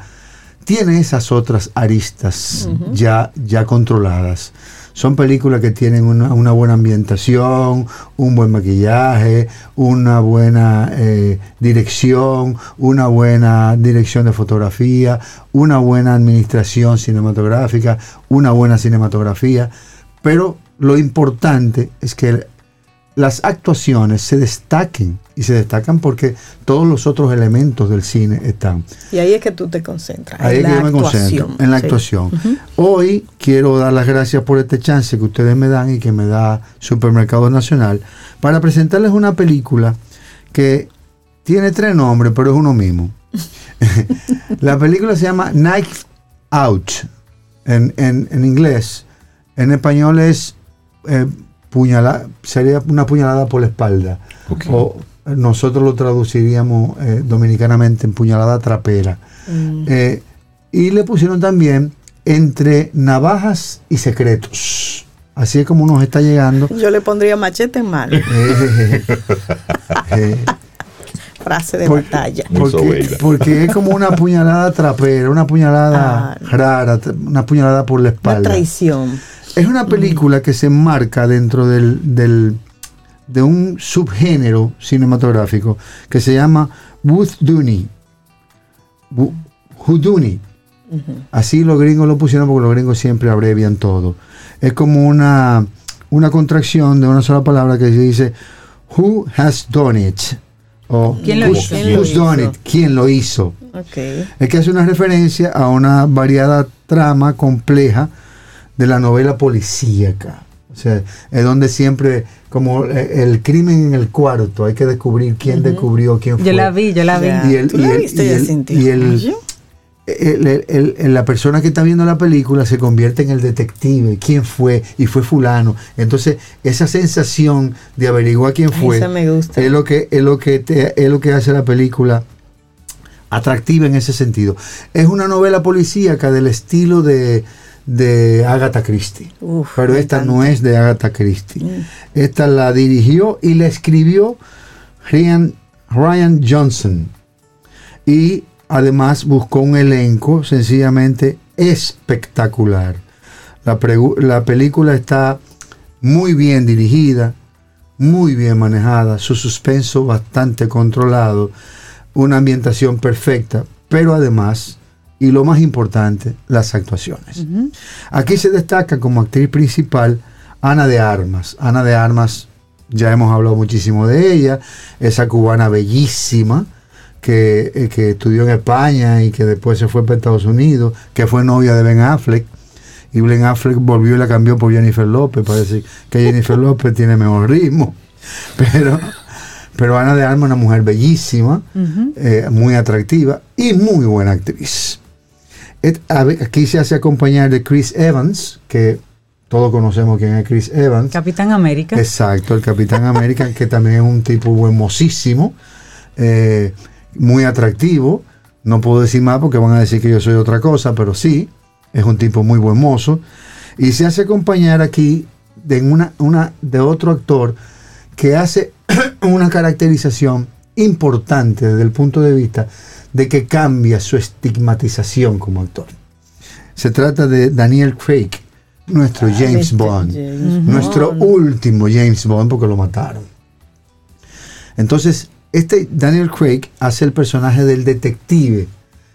tiene esas otras aristas ya, ya controladas. Son películas que tienen una, buena ambientación, un buen maquillaje, una buena eh, dirección, una buena dirección de fotografía, una buena administración cinematográfica, una buena cinematografía. Pero lo importante es que las actuaciones se destaquen y se destacan porque todos los otros elementos del cine están. Y ahí es que tú te concentras. Ahí en es que yo me concentro, en la Sí. actuación. Hoy quiero dar las gracias por este chance que ustedes me dan y que me da Supermercado Nacional para presentarles una película que tiene tres nombres, pero es uno mismo. la película se llama Knife Out en, en- en inglés. En español es eh, puñala- sería una puñalada por la espalda. O nosotros lo traduciríamos eh, dominicanamente en puñalada trapera. Eh, y le pusieron también entre navajas y secretos. Así es como nos está llegando. Yo le pondría machete en mano. Eh, eh, Frase de por- batalla. Porque, es como una puñalada trapera, una puñalada Ah. rara, una puñalada por la Una espalda. traición. Es una película que se enmarca dentro del, del- de un subgénero cinematográfico que se llama Whodunit. Who- Whodunit. Así los gringos lo pusieron porque los gringos siempre abrevian todo. Es como una, una contracción de una sola palabra que se dice Who has done it? O ¿Quién lo who's, hizo? ¿Quién lo who's done it? ¿Quién lo hizo? Ok. Es que hace una referencia a una variada trama compleja de la novela policíaca. O sea, es donde siempre, como eh, el crimen en el cuarto, hay que descubrir quién descubrió, quién fue. Yo la vi, yo la vi. Y el, ¿Tú y la el- viste, y el- Yacintia? y el- ¿Yo? el- el- el- el- la persona que está viendo la película se convierte en el detective, quién fue, y fue fulano. Entonces, esa sensación de averiguar quién Ay, fue esa me gusta. es lo que, es lo que te- es lo que hace la película atractiva en ese sentido. Es una novela policíaca del estilo de, de Agatha Christie. Uf, pero esta no es de Agatha Christie. Mm. Esta la dirigió y la escribió Ryan, Ryan Johnson. Y además buscó un elenco sencillamente espectacular. La película está muy bien dirigida, muy bien manejada, su suspenso bastante controlado, una ambientación perfecta, pero además, y lo más importante, las actuaciones. Aquí se destaca como actriz principal Ana de Armas. Ana de Armas, ya hemos hablado muchísimo de ella, esa cubana bellísima que, eh, que estudió en España y que después se fue para Estados Unidos, que fue novia de Ben Affleck. Y Ben Affleck volvió y la cambió por Jennifer López. Parece que Jennifer López tiene mejor ritmo. Pero, pero Ana de Armas es una mujer bellísima, eh, muy atractiva y muy buena actriz. Aquí se hace acompañar de Chris Evans, que todos conocemos quién es Chris Evans. Capitán América. Exacto, el Capitán América, que también es un tipo hermosísimo, eh, muy atractivo. No puedo decir más porque van a decir que yo soy otra cosa, pero sí, es un tipo muy buen mozo. Y se hace acompañar aquí de, una, una, de otro actor que hace una caracterización importante desde el punto de vista de que cambia su estigmatización como actor. Se trata de Daniel Craig, nuestro James Mr. Bond, James nuestro último James Bond porque lo mataron. Entonces, este Daniel Craig hace el personaje del detective,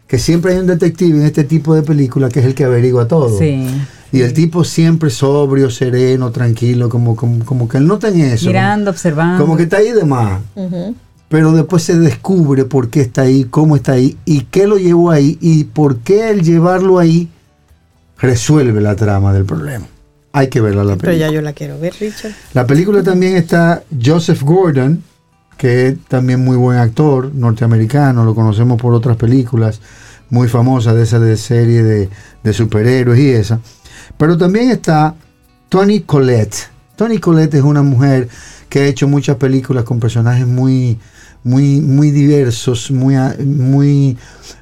que siempre hay un detective en este tipo de película que es el que averigua todo. Sí. Y el tipo siempre sobrio, sereno, tranquilo, como, como, como que él no en eso. Mirando, observando. Como que está ahí de más. Pero después se descubre por qué está ahí, cómo está ahí y qué lo llevó ahí y por qué el llevarlo ahí resuelve la trama del problema. Hay que verla la Pero película. ya yo la quiero ver, Richard. La película también está Joseph Gordon, que es también muy buen actor norteamericano, lo conocemos por otras películas muy famosas de esa de serie de, de superhéroes y esa. Pero también está Tony Collette. Tony Collette es una mujer que ha hecho muchas películas con personajes muy, muy, muy diversos, muy, muy,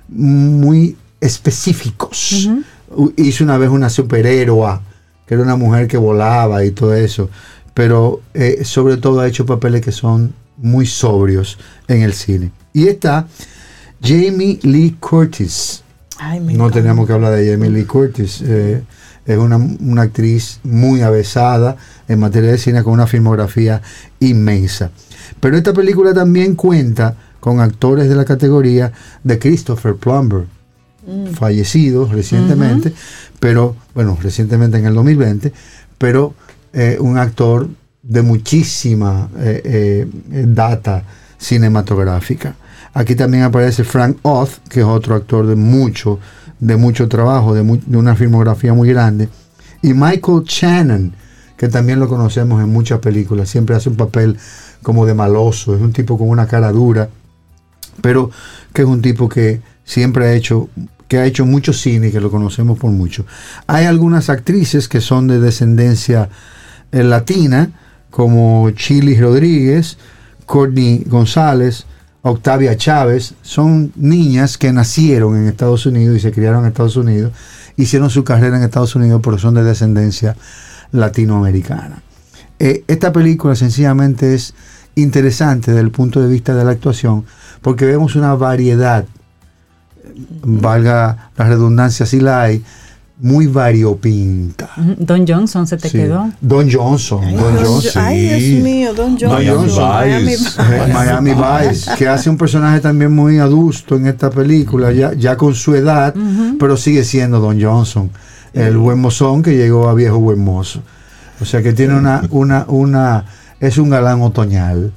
muy específicos. U- Hizo una vez una superhéroe, que era una mujer que volaba y todo eso. Pero eh, sobre todo ha hecho papeles que son muy sobrios en el cine. Y está Jamie Lee Curtis. Ay, No tenemos que hablar de Jamie Lee Curtis. eh, es una, una actriz muy avesada en materia de cine con una filmografía inmensa. Pero esta película también cuenta con actores de la categoría de Christopher Plumber, fallecido recientemente, pero bueno, recientemente en el 2020, pero eh, un actor de muchísima eh, eh, data cinematográfica. Aquí también aparece Frank Oz, que es otro actor de mucho, de mucho trabajo, de, mu- de una filmografía muy grande. Y Michael Shannon, que también lo conocemos en muchas películas, siempre hace un papel como de maloso, es un tipo con una cara dura, pero que es un tipo que siempre ha hecho que ha hecho mucho cine y que lo conocemos por mucho. Hay algunas actrices que son de descendencia eh, latina, como Chili Rodríguez, Courtney González, Octavia Chávez, son niñas que nacieron en Estados Unidos y se criaron en Estados Unidos, hicieron su carrera en Estados Unidos, pero son de descendencia latinoamericana. Eh, esta película sencillamente es interesante desde el punto de vista de la actuación, porque vemos una variedad, valga la redundancia si la hay, muy variopinta. Don Johnson se te Sí. quedó. Don Johnson, Ay, Don Don Johnson. Jo- Ay, Dios mío, Don Johnson. Miami Miami Vice. Miami Vice, que hace un personaje también muy adusto en esta película, ya, ya con su edad, pero sigue siendo Don Johnson, el buen mozón que llegó a viejo buen mozo. O sea que tiene una, una, una, es un galán otoñal.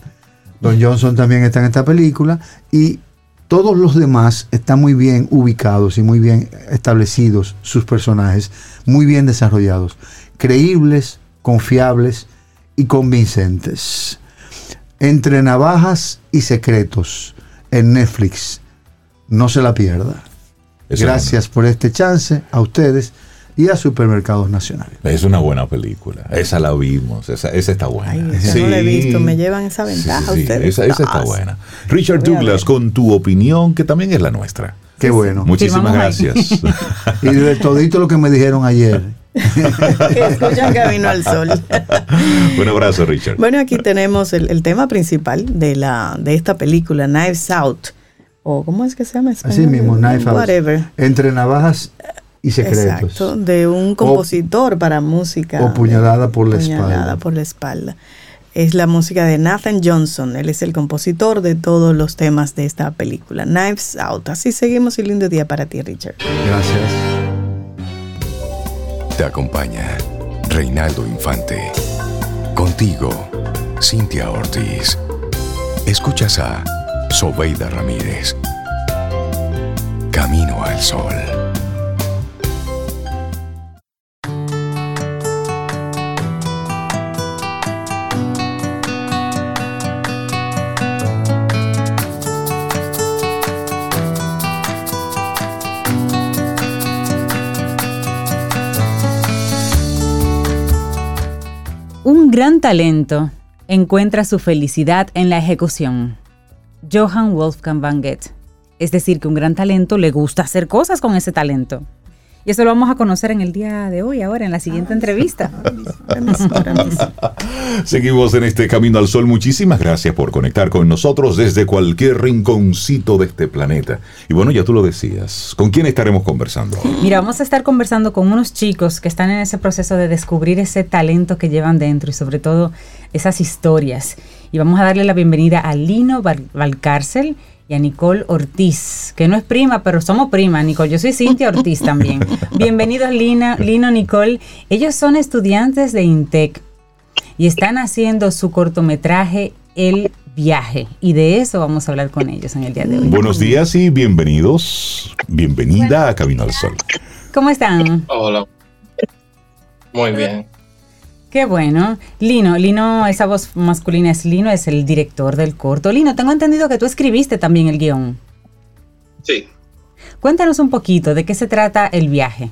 Don Johnson también está en esta película y todos los demás están muy bien ubicados y muy bien establecidos sus personajes, muy bien desarrollados, creíbles, confiables y convincentes. Entre navajas y secretos en Netflix. No se la pierda. Gracias por este chance a ustedes y a Supermercados Nacionales. Es una buena película. Esa la vimos. Esa, esa está buena. Ay, no la he visto. Me llevan esa Sí, ventaja sí, sí. ustedes. Esa, esa está buena. Richard Douglas, con tu opinión, que también es la nuestra. Qué bueno. Muchísimas gracias. Y de todito lo que me dijeron ayer. Escuchan Camino al Sol. Un abrazo, Richard. Bueno, aquí tenemos el, el tema principal de, la, de esta película, Knives Out. O ¿cómo es que se llama? en Así español? mismo, Knife Out. Whatever. Entre navajas y secretos. Exacto, de un compositor para música. o puñalada por la Puñalada espalda. por la espalda. Es la música de Nathan Johnson. Él es el compositor de todos los temas de esta película. Knives Out. Así seguimos y lindo día para ti, Richard. Gracias. Te acompaña Reinaldo Infante. Contigo, Cintia Ortiz. Escuchas a Sobeida Ramírez. Camino al Sol. Gran talento encuentra su felicidad en la ejecución. Johann Wolfgang van Goethe. Es decir, que un gran talento le gusta hacer cosas con ese talento. Y eso lo vamos a conocer en el día de hoy, ahora, en la siguiente entrevista. Seguimos en este Camino al Sol. Muchísimas gracias por conectar con nosotros desde cualquier rinconcito de este planeta. Y bueno, ya tú lo decías. ¿Con quién estaremos conversando? Mira, vamos a estar conversando con unos chicos que están en ese proceso de descubrir ese talento que llevan dentro y sobre todo esas historias. Y vamos a darle la bienvenida a Lino Valcárcel y a Nicole Ortiz, que no es prima, pero somos prima, Nicole. Yo soy Cintia Ortiz también. Bienvenidos, Lina, Lino, Nicole. Ellos son estudiantes de INTEC y están haciendo su cortometraje El viaje. Y de eso vamos a hablar con ellos en el día de hoy. Buenos días y bienvenidos. Bienvenida a Camino al Sol. ¿Cómo están? Hola. Muy bien. Qué bueno. Lino, Lino, esa voz masculina es Lino, es el director del corto. Lino, tengo entendido que tú escribiste también el guion. Sí. Cuéntanos un poquito de qué se trata el viaje.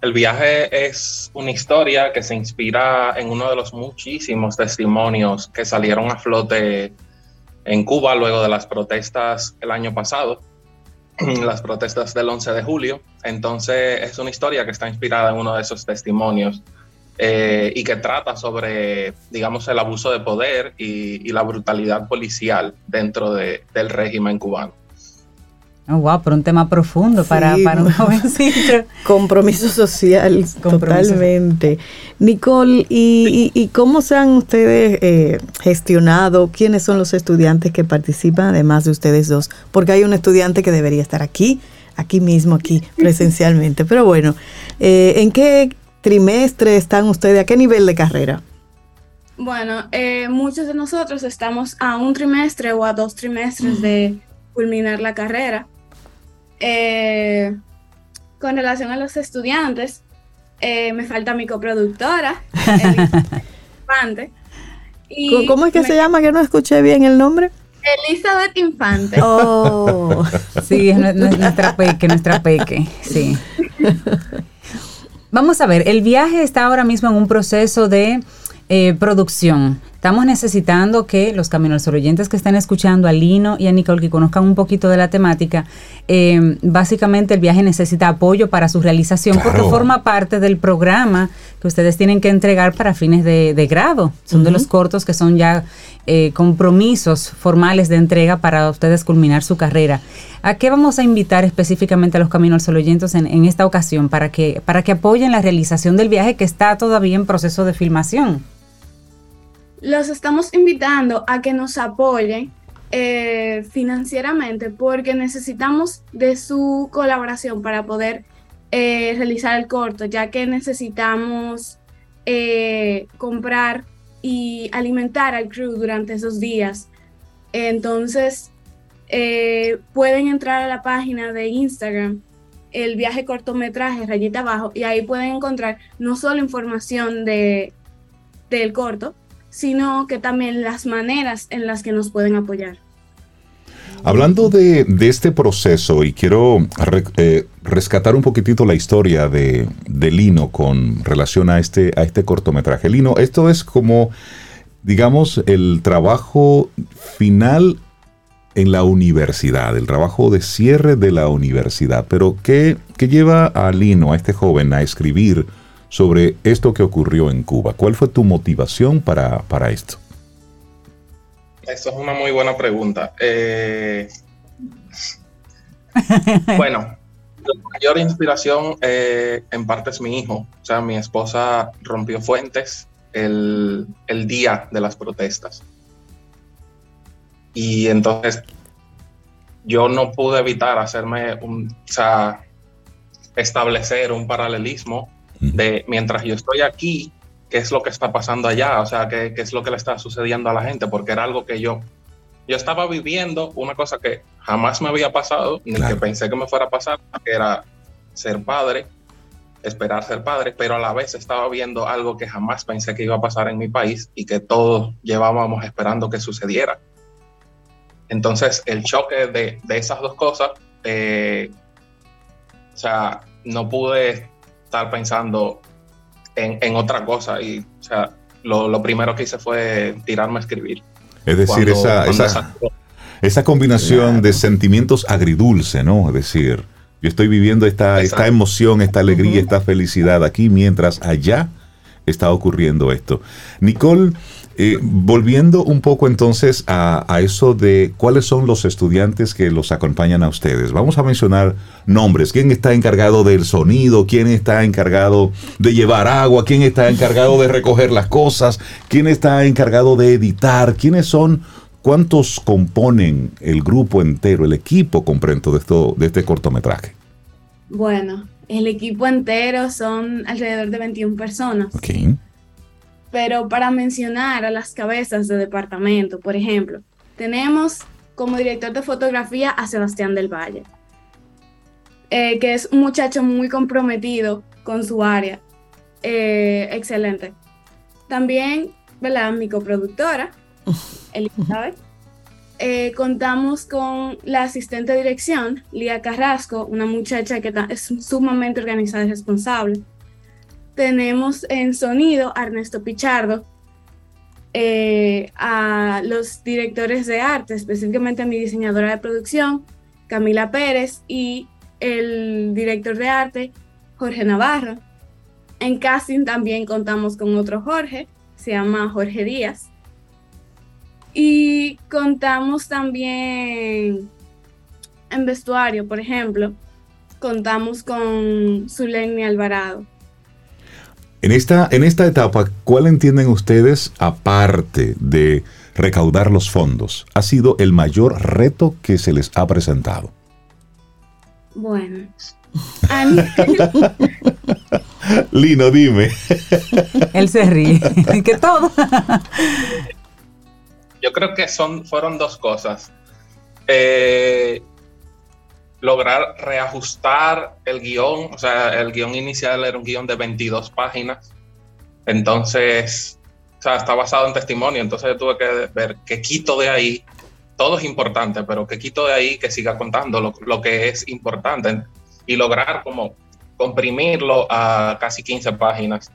El viaje es una historia que se inspira en uno de los muchísimos testimonios que salieron a flote en Cuba luego de las protestas el año pasado las protestas del 11 de julio. Entonces es una historia que está inspirada en uno de esos testimonios eh, y que trata sobre, digamos, el abuso de poder y, la brutalidad policial dentro del régimen cubano. Oh, wow, pero un tema profundo para, para un jovencito. Compromiso social, totalmente. Nicole, ¿y, cómo se han ustedes eh, gestionado? ¿Quiénes son los estudiantes que participan, además de ustedes dos? Porque hay un estudiante que debería estar aquí, aquí mismo, aquí, presencialmente. Pero bueno, eh, ¿en qué trimestre están ustedes? ¿A qué nivel de carrera? Bueno, eh, muchos de nosotros estamos a un trimestre o a dos trimestres de culminar la carrera. Eh, con relación a los estudiantes, eh, me falta mi coproductora, Infante. ¿Cómo es que se llama? Que no escuché bien el nombre. Elizabeth Infante. Oh, sí, es nuestra peque, nuestra peque, sí. Vamos a ver, el viaje está ahora mismo en un proceso de eh, producción. Estamos necesitando que los caminos oyentes que están escuchando a Lino y a Nicole, que conozcan un poquito de la temática, eh, básicamente el viaje necesita apoyo para su realización porque forma parte del programa que ustedes tienen que entregar para fines de, grado. Son de los cortos que son ya eh, compromisos formales de entrega para ustedes culminar su carrera. ¿A qué vamos a invitar específicamente a los caminos oyentes en, en esta ocasión para que, para que apoyen la realización del viaje que está todavía en proceso de filmación? Los estamos invitando a que nos apoyen eh, financieramente porque necesitamos de su colaboración para poder eh, realizar el corto, ya que necesitamos eh, comprar y alimentar al crew durante esos días. Entonces, pueden entrar a la página de Instagram, el viaje cortometraje, rayita abajo, y ahí pueden encontrar no solo información de, del corto, sino que también las maneras en las que nos pueden apoyar. Hablando de, este proceso, y quiero eh, rescatar un poquitito la historia de, Lino con relación a este, a este cortometraje. Lino, esto es como, digamos, el trabajo final en la universidad, el trabajo de cierre de la universidad. Pero, ¿qué, qué lleva a Lino, a este joven, a escribir sobre esto que ocurrió en Cuba. ¿Cuál fue tu motivación para, esto? Eso es una muy buena pregunta. Eh, bueno, la mayor inspiración eh, en parte es mi hijo. O sea, mi esposa rompió fuentes el, el día de las protestas. Y entonces yo no pude evitar hacerme un, o sea, establecer un paralelismo de mientras yo estoy aquí, qué es lo que está pasando allá, o sea, qué, qué, es lo que le está sucediendo a la gente, porque era algo que yo, yo estaba viviendo una cosa que jamás me había pasado, ni que pensé que me fuera a pasar, que era ser padre, esperar ser padre, pero a la vez estaba viendo algo que jamás pensé que iba a pasar en mi país y que todos llevábamos esperando que sucediera. Entonces, el choque de, de esas dos cosas, eh, o sea, no pude estar pensando en, otra cosa. Y, o sea, lo, primero que hice fue tirarme a escribir. Es decir, esa, esa, combinación de sentimientos agridulce, ¿no? Es decir, yo estoy viviendo esta, esta emoción, esta alegría, esta felicidad aquí, mientras allá está ocurriendo esto. Nicole, eh, volviendo un poco entonces a, eso de cuáles son los estudiantes que los acompañan a ustedes. Vamos a mencionar nombres. ¿Quién está encargado del sonido? ¿Quién está encargado de llevar agua? ¿Quién está encargado de recoger las cosas? ¿Quién está encargado de editar? ¿Quiénes son? ¿Cuántos componen el grupo entero, el equipo completo de, esto, de este cortometraje? Bueno, el equipo entero son alrededor de 21 personas. Okay. Pero para mencionar a las cabezas de departamento, por ejemplo, tenemos como director de fotografía a Sebastián del Valle, eh, que es un muchacho muy comprometido con su área. Eh, excelente. También, ¿verdad? Mi coproductora, Elizabeth. Eh, contamos con la asistente de dirección, Lía Carrasco, una muchacha que es sumamente organizada y responsable tenemos en sonido a Ernesto Pichardo, eh, a los directores de arte, específicamente a mi diseñadora de producción, Camila Pérez, y el director de arte, Jorge Navarro. En casting también contamos con otro Jorge, se llama Jorge Díaz. Y contamos también en vestuario, por ejemplo, contamos con Zuleni Alvarado en esta, en esta etapa, ¿cuál entienden ustedes, aparte de recaudar los fondos, ha sido el mayor reto que se les ha presentado? Bueno. Lino, dime. Él se ríe. que todo. Yo creo que son, fueron dos cosas. Eh, lograr reajustar el guion, o sea, el guion inicial era un guion de 22 páginas, entonces, o sea, está basado en testimonio, entonces tuve que ver qué quito de ahí, todo es importante, pero qué quito de ahí que siga contando lo, lo que es importante. Y lograr como comprimirlo a casi 15 páginas.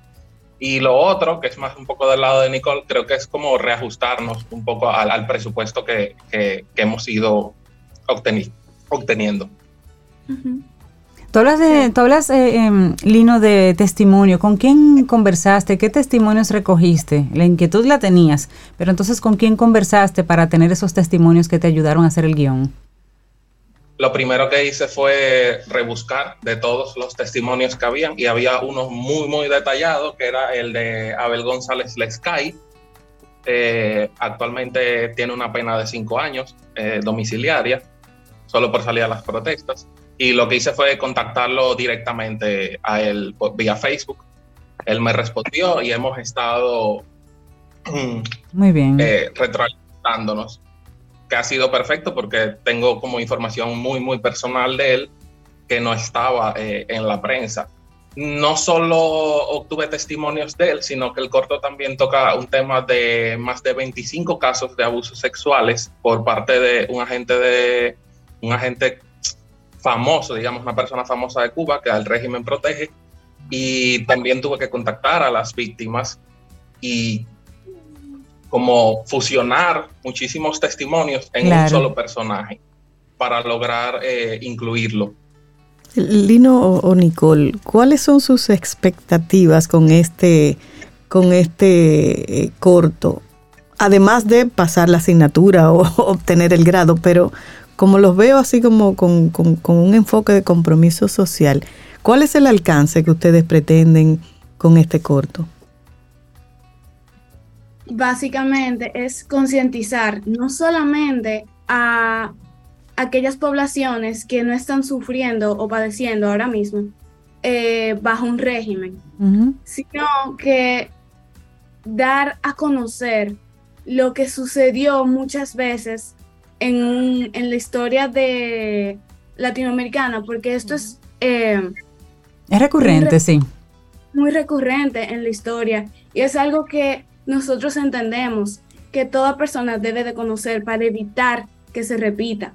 Y lo otro, que es más un poco del lado de Nicole, creo que es como reajustarnos un poco al, presupuesto que, que, que hemos ido obteniendo obteniendo. Tú hablas, de, hablas eh, em, Lino, de testimonio. ¿Con quién conversaste? ¿Qué testimonios recogiste? La inquietud la tenías, pero entonces ¿con quién conversaste para tener esos testimonios que te ayudaron a hacer el guion? Lo primero que hice fue rebuscar de todos los testimonios que habían y había uno muy, muy detallado, que era el de Abel González Lescay. Eh, actualmente tiene una pena de cinco años eh, domiciliaria solo por salir a las protestas. Y lo que hice fue contactarlo directamente a él vía Facebook. Él me respondió y hemos estado muy bien eh, retroalimentándonos, que ha sido perfecto porque tengo como información muy, muy personal de él que no estaba eh, en la prensa. No solo obtuve testimonios de él, sino que el corto también toca un tema de más de 25 casos de abusos sexuales por parte de un agente de un agente famoso, digamos, una persona famosa de Cuba que al régimen protege. Y también tuve que contactar a las víctimas y como fusionar muchísimos testimonios en un solo personaje para lograr eh, incluirlo. Lino o, Nicole, ¿cuáles son sus expectativas con este, con este eh, corto? Además de pasar la asignatura o obtener el grado, pero como los veo así como con, un enfoque de compromiso social, ¿cuál es el alcance que ustedes pretenden con este corto? Básicamente es concientizar no solamente a aquellas poblaciones que no están sufriendo o padeciendo ahora mismo eh, bajo un régimen, sino que dar a conocer lo que sucedió muchas veces en, la historia de latinoamericana, porque esto es... Eh, es recurrente, sí. Muy recurrente en la historia y es algo que nosotros entendemos que toda persona debe de conocer para evitar que se repita.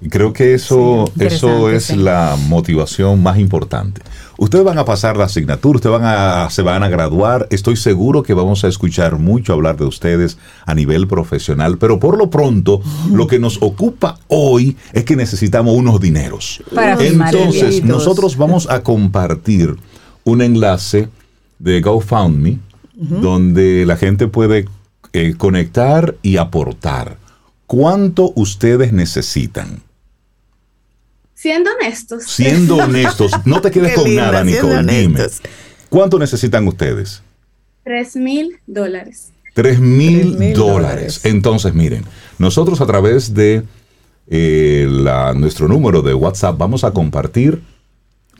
Y creo que eso, Sí, eso es sí. la motivación más importante. Ustedes van a pasar la asignatura, ustedes van a, se van a graduar. Estoy seguro que vamos a escuchar mucho hablar de ustedes a nivel profesional, pero por lo pronto lo que nos ocupa hoy es que necesitamos unos dineros. Para Entonces, nosotros vamos a compartir un enlace de GoFundMe donde la gente puede eh, conectar y aportar. ¿Cuánto ustedes necesitan? Siendo honestos, Siendo honestos, no te quedes Qué con linda, nada, Nicole. Dime. ¿Cuánto necesitan ustedes? 3 mil dólares. Tres mil dólares. Entonces, miren, nosotros a través de eh, la- nuestro número de WhatsApp vamos a compartir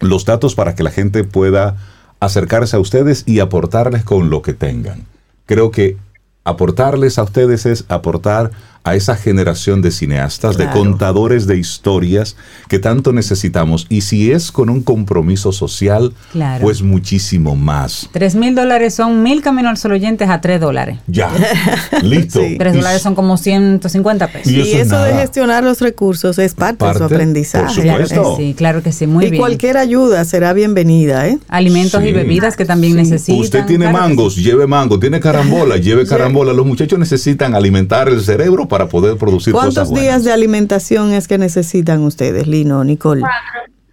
los datos para que la gente pueda acercarse a ustedes y aportarles con lo que tengan. Creo que aportarles a ustedes es aportar a esa generación de cineastas, de contadores de historias que tanto necesitamos. Y si es con un compromiso social, Claro. pues muchísimo más. Tres mil dólares son mil Camino al Sol oyentes a tres dólares. Ya, listo. Sí. Tres Y dólares son como 150 pesos. Y Y, eso es eso de gestionar los recursos es parte, de su aprendizaje. por Claro supuesto. que sí, claro que sí, muy y bien. cualquier ayuda será bienvenida, ¿eh? Alimentos Sí. y bebidas que también necesitan. Usted tiene claro mangos, sí. lleve mango, tiene carambola, lleve carambola. Los muchachos necesitan alimentar el cerebro para poder producir cosas ¿Cuántos buenas. días de alimentación es que necesitan ustedes, Lino, Nicole?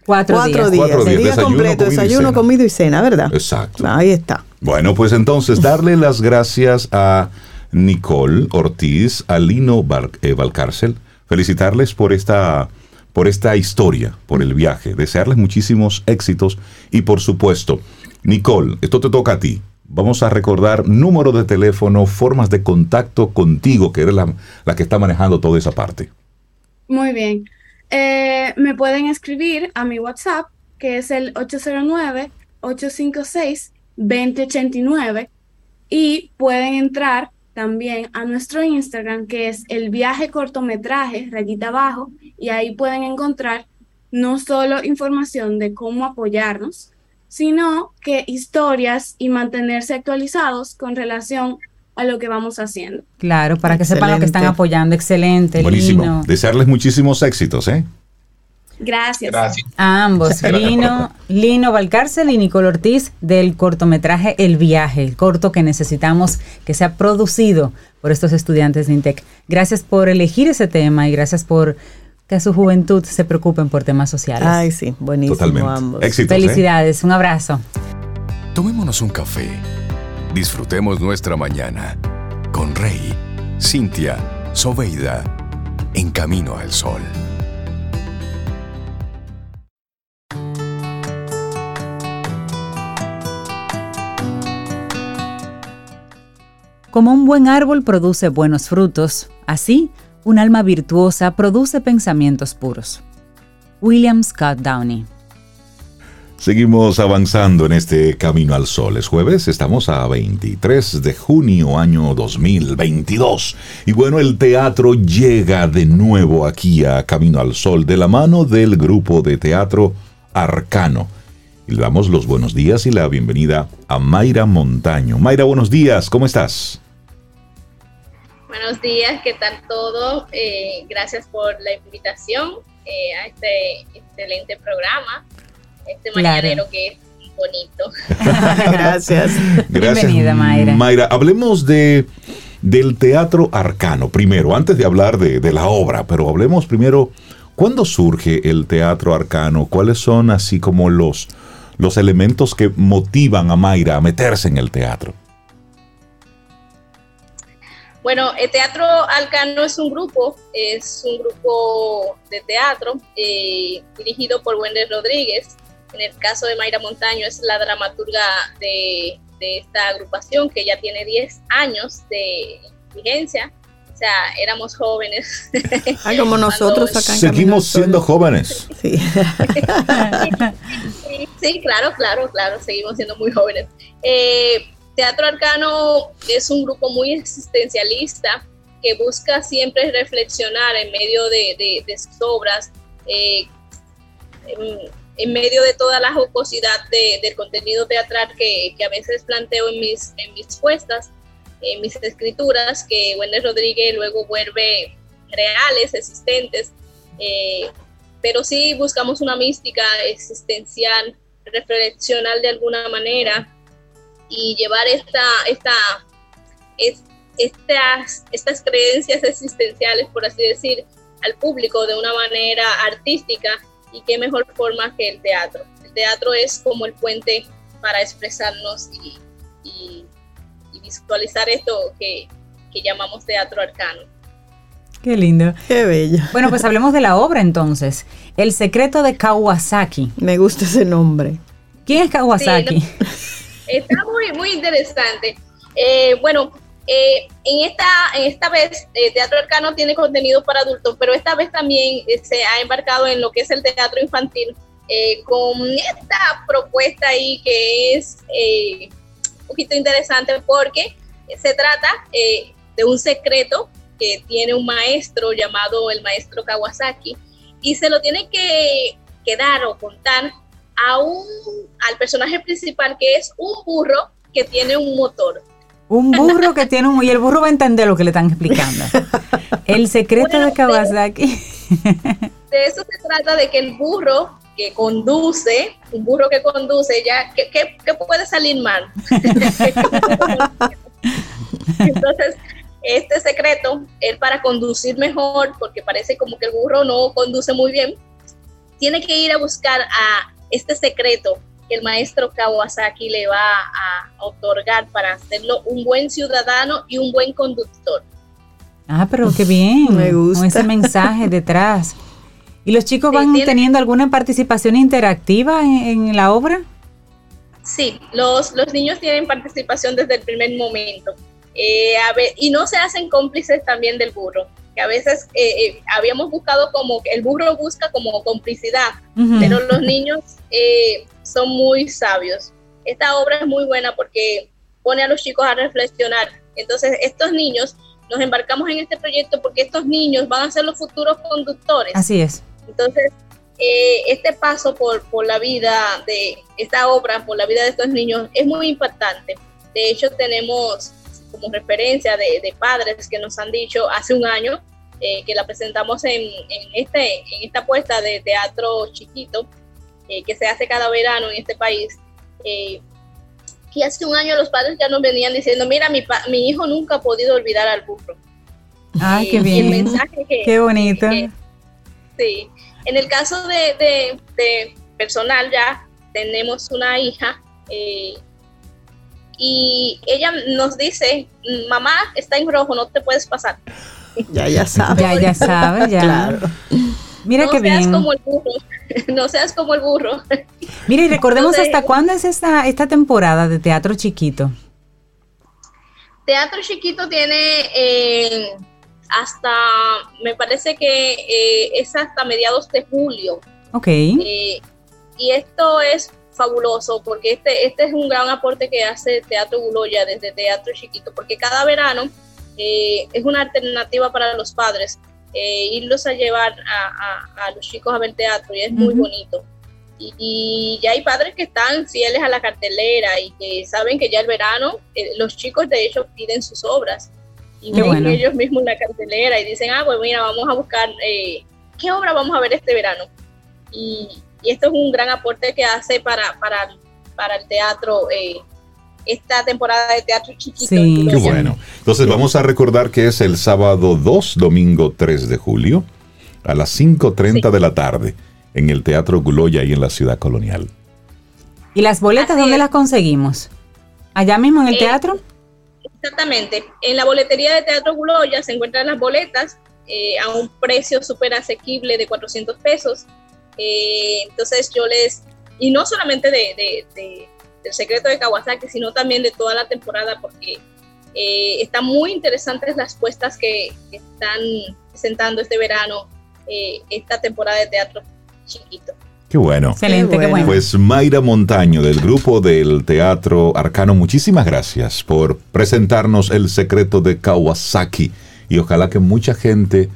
Cuatro, Cuatro días. días. Cuatro El días, día desayuno, completo, comida y desayuno, cena. comida y cena, ¿verdad? Exacto. Ahí está. Bueno, pues entonces darle las gracias a Nicole Ortiz, a Lino Val- eh, Valcárcel, felicitarles por esta, por esta historia, por el viaje, desearles muchísimos éxitos y por supuesto, Nicole, esto te toca a ti. Vamos a recordar número de teléfono, formas de contacto contigo, que eres la, la que está manejando toda esa parte. Muy bien. Eh, me pueden escribir a mi WhatsApp, que es el 809-856-2089, y pueden entrar también a nuestro Instagram, que es el viaje cortometraje, rayita abajo, y ahí pueden encontrar no solo información de cómo apoyarnos, sino que historias y mantenerse actualizados con relación a lo que vamos haciendo. Claro, para que sepan lo que están apoyando. Excelente, Buenísimo. Lino. Desearles muchísimos éxitos, ¿eh? Gracias. Gracias. A ambos, Lino, Lino Valcárcel y Nicole Ortiz del cortometraje El Viaje, el corto que necesitamos que sea producido por estos estudiantes de INTEC. Gracias por elegir ese tema y gracias por que a su juventud se preocupen por temas sociales. Ay, sí, buenísimo Totalmente. ambos. Éxitos, ¿eh? Felicidades, un abrazo. Tomémonos un café. Disfrutemos nuestra mañana con Rey, Cintia, Soveida, en camino al sol. Como un buen árbol produce buenos frutos, así un alma virtuosa produce pensamientos puros. William Scott Downey. Seguimos avanzando en este Camino al Sol. Es jueves, estamos a 23 de junio año 2022. Y bueno, el teatro llega de nuevo aquí a Camino al Sol de la mano del grupo de teatro Arcano. Y le damos los buenos días y la bienvenida a Mayra Montaño. Mayra, buenos días, ¿cómo estás? Buenos días, ¿qué tal todo? Eh, gracias por la invitación eh, a este excelente programa, este Claro. mañanero que es bonito. Gracias. Gracias, Bienvenida, Mayra. Mayra, hablemos de, del teatro arcano primero, antes de hablar de, de la obra, pero hablemos primero, ¿cuándo surge el teatro arcano? ¿Cuáles son así como los, los elementos que motivan a Mayra a meterse en el teatro? Bueno, el Teatro Alcano es un grupo, es un grupo de teatro eh, dirigido por Wendy Rodríguez. En el caso de Mayra Montaño es la dramaturga de, de esta agrupación que ya tiene 10 años de vigencia. O sea, éramos jóvenes. Ay, como nosotros acá en Seguimos Sol. siendo jóvenes. Sí. Sí, sí, claro, claro, claro, seguimos siendo muy jóvenes. Eh, Teatro Arcano es un grupo muy existencialista que busca siempre reflexionar en medio de, de, de sus obras, eh, en, medio de toda la jocosidad de, del contenido teatral que, a veces planteo en mis, en puestas, en mis escrituras, que Wendy Rodríguez luego vuelve reales, existentes, Eh, pero sí buscamos una mística existencial, reflexional de alguna manera y llevar esta, esta, estas, estas creencias existenciales, por así decir, al público de una manera artística y qué mejor forma que el teatro. El teatro es como el puente para expresarnos y, visualizar esto que, que llamamos teatro arcano. Qué lindo. Qué bello. Bueno, pues hablemos de la obra entonces. El secreto de Kawasaki. Me gusta ese nombre. ¿Quién es Kawasaki? está muy, muy interesante. Eh, bueno, eh, en, esta, en esta vez, eh, Teatro Arcano tiene contenido para adultos, pero esta vez también se ha embarcado en lo que es el teatro infantil, con esta propuesta ahí que es un poquito interesante porque se trata de un secreto que tiene un maestro llamado el maestro Kawasaki y se lo tiene que, dar o contar a un, al personaje principal que es un burro que tiene un motor. Un burro que tiene un... Y el burro va a entender lo que le están explicando. El secreto de Kawasaki. De, eso se trata, de que el burro que conduce, un burro que conduce, ya, ¿qué, qué puede salir mal? Entonces, este secreto, él para conducir mejor, porque parece como que el burro no conduce muy bien, tiene que ir a buscar a este secreto que el maestro Kawasaki le va a otorgar para hacerlo un buen ciudadano y un buen conductor. Ah, pero qué bien. Me gusta. Con ese mensaje detrás. ¿Y los chicos van teniendo alguna participación interactiva en, la obra? Sí, los, los niños tienen participación desde el primer momento. Eh, y no se hacen cómplices también del burro, que a veces eh, eh, habíamos buscado como, el burro busca como complicidad, pero los niños son muy sabios. Esta obra es muy buena porque pone a los chicos a reflexionar. Entonces, estos niños, nos embarcamos en este proyecto porque estos niños van a ser los futuros conductores. Así es. Entonces, este paso por, por la vida de esta obra, por la vida de estos niños, es muy impactante. De hecho, tenemos como referencia de, padres que nos han dicho hace un año eh, que la presentamos en, este, en esta apuesta de teatro chiquito eh, que se hace cada verano en este país. Eh, y hace un año los padres ya nos venían diciendo, mira, mi, mi hijo nunca ha podido olvidar al burro. Ay, qué bien. El mensaje que, qué bonito. sí. En el caso de, de, personal ya tenemos una hija y ella nos dice, mamá está en rojo, no te puedes pasar. Ya, ya sabe. Ya, ya sabe, ya. Claro. Mira no qué seas bien. como el burro. No seas como el burro. Mira, y recordemos hasta cuándo es esta, esta temporada de Teatro Chiquito. Teatro Chiquito tiene eh, hasta, me parece que eh, es hasta mediados de julio. Ok. Eh, y esto es fabuloso porque este, este es un gran aporte que hace Teatro Guloya desde Teatro Chiquito, porque cada verano eh, es una alternativa para los padres eh, irlos a llevar a, los chicos a ver teatro y es muy bonito. Y, ya hay padres que están fieles a la cartelera y que saben que ya el verano eh, los chicos de hecho piden sus obras y ven ellos mismos la cartelera y dicen, ah, pues mira, vamos a buscar qué obra vamos a ver este verano. Y, y esto es un gran aporte que hace para, para, para el teatro. Eh, esta temporada de teatro chiquito. Sí. Qué bueno. Entonces vamos a recordar que es el sábado 2, domingo 3 de julio, a las 5.30 de la tarde, en el Teatro Guloya, ahí en la ciudad colonial. ¿Y las boletas dónde las conseguimos? ¿Allá mismo en el eh, teatro? Exactamente. En la boletería de Teatro Guloya se encuentran las boletas eh, a un precio súper asequible de 400 pesos. Eh, entonces yo les, y no solamente de, del secreto de Kawasaki, sino también de toda la temporada, porque eh, están muy interesantes las puestas que, están presentando este verano, eh, esta temporada de teatro chiquito. Qué bueno. Excelente, qué bueno. Pues Mayra Montaño del grupo del Teatro Arcano, muchísimas gracias por presentarnos el secreto de Kawasaki y ojalá que mucha gente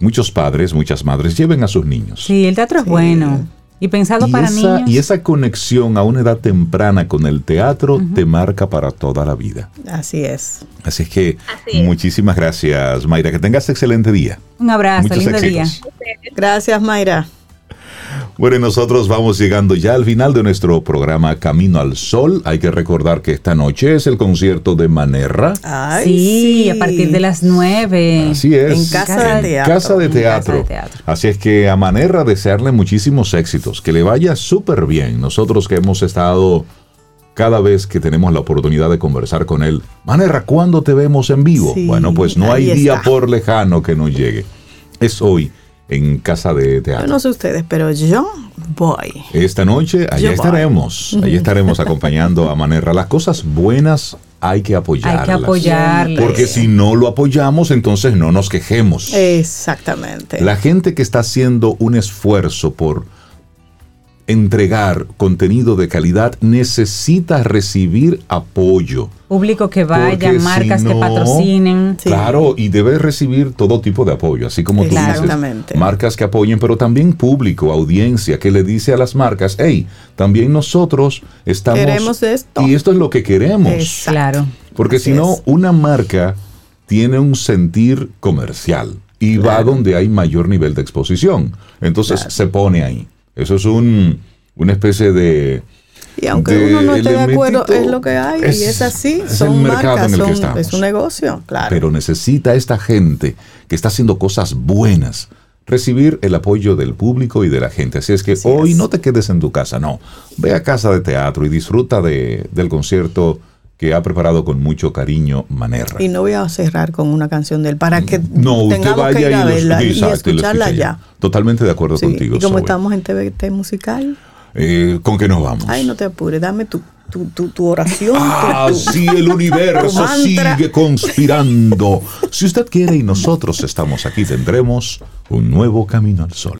muchos padres, muchas madres lleven a sus niños. Sí, el teatro es bueno. Y pensado para niños. Y esa conexión a una edad temprana con el teatro te marca para toda la vida. Así es. Así es que muchísimas gracias, Mayra. Que tengas excelente día. Un abrazo, lindo día. Gracias, Mayra. Bueno, y nosotros vamos llegando ya al final de nuestro programa Camino al Sol. Hay que recordar que esta noche es el concierto de Manerra. Ay, sí, a partir de las 9. Así es. En casa de teatro. Casa de En casa teatro. de teatro. Así es que a Manerra desearle muchísimos éxitos, que le vaya súper bien. Nosotros que hemos estado cada vez que tenemos la oportunidad de conversar con él, Manerra, ¿cuándo te vemos en vivo? Sí, bueno, pues no hay día está. por lejano que no llegue. Es hoy en Casa de Yo Teatro. no sé ustedes, pero yo voy. Esta noche allá Yo voy. estaremos, allá estaremos acompañando a Manerra. Las cosas buenas hay que apoyarlas. Hay que apoyarlas. Porque si no lo apoyamos, entonces no nos quejemos. Exactamente. La gente que está haciendo un esfuerzo por entregar contenido de calidad necesita recibir apoyo. Público que vaya, Porque si marcas que patrocinen. Sí. Claro, y debe recibir todo tipo de apoyo, así como tú dices. Exactamente. Marcas que apoyen, pero también público, audiencia, que le dice a las marcas, hey, también nosotros estamos... Queremos esto. Y esto es lo que queremos. Exacto. Claro. Porque Así si no, es. una marca tiene un sentir comercial y va donde hay mayor nivel de exposición. Entonces se pone ahí. Eso es un, una especie de... Y aunque de uno no esté de acuerdo, es lo que hay. Es- y es así. es el son mercado marcas, en el que estamos. es un negocio, claro. Pero necesita esta gente que está haciendo cosas buenas recibir el apoyo del público y de la gente. Así es que Así hoy es. no te quedes en tu casa, no. Ve a casa de teatro y disfruta de, del concierto que ha preparado con mucho cariño Manerra. y no voy a cerrar con una canción de él para que No, usted vaya que ir a y, lo- verla y, exacto, y escucharla escucha ya. Totalmente de acuerdo Sí, contigo. y como Zoe. estamos en TVT musical, Eh, ¿Con qué nos vamos? ay, no te apures, dame tu, tu, tu, tu oración. Ah, tu- sí, el universo sigue conspirando. Si usted quiere y nosotros estamos aquí, tendremos un nuevo camino al sol.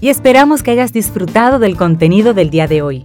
Y esperamos que hayas disfrutado del contenido del día de hoy.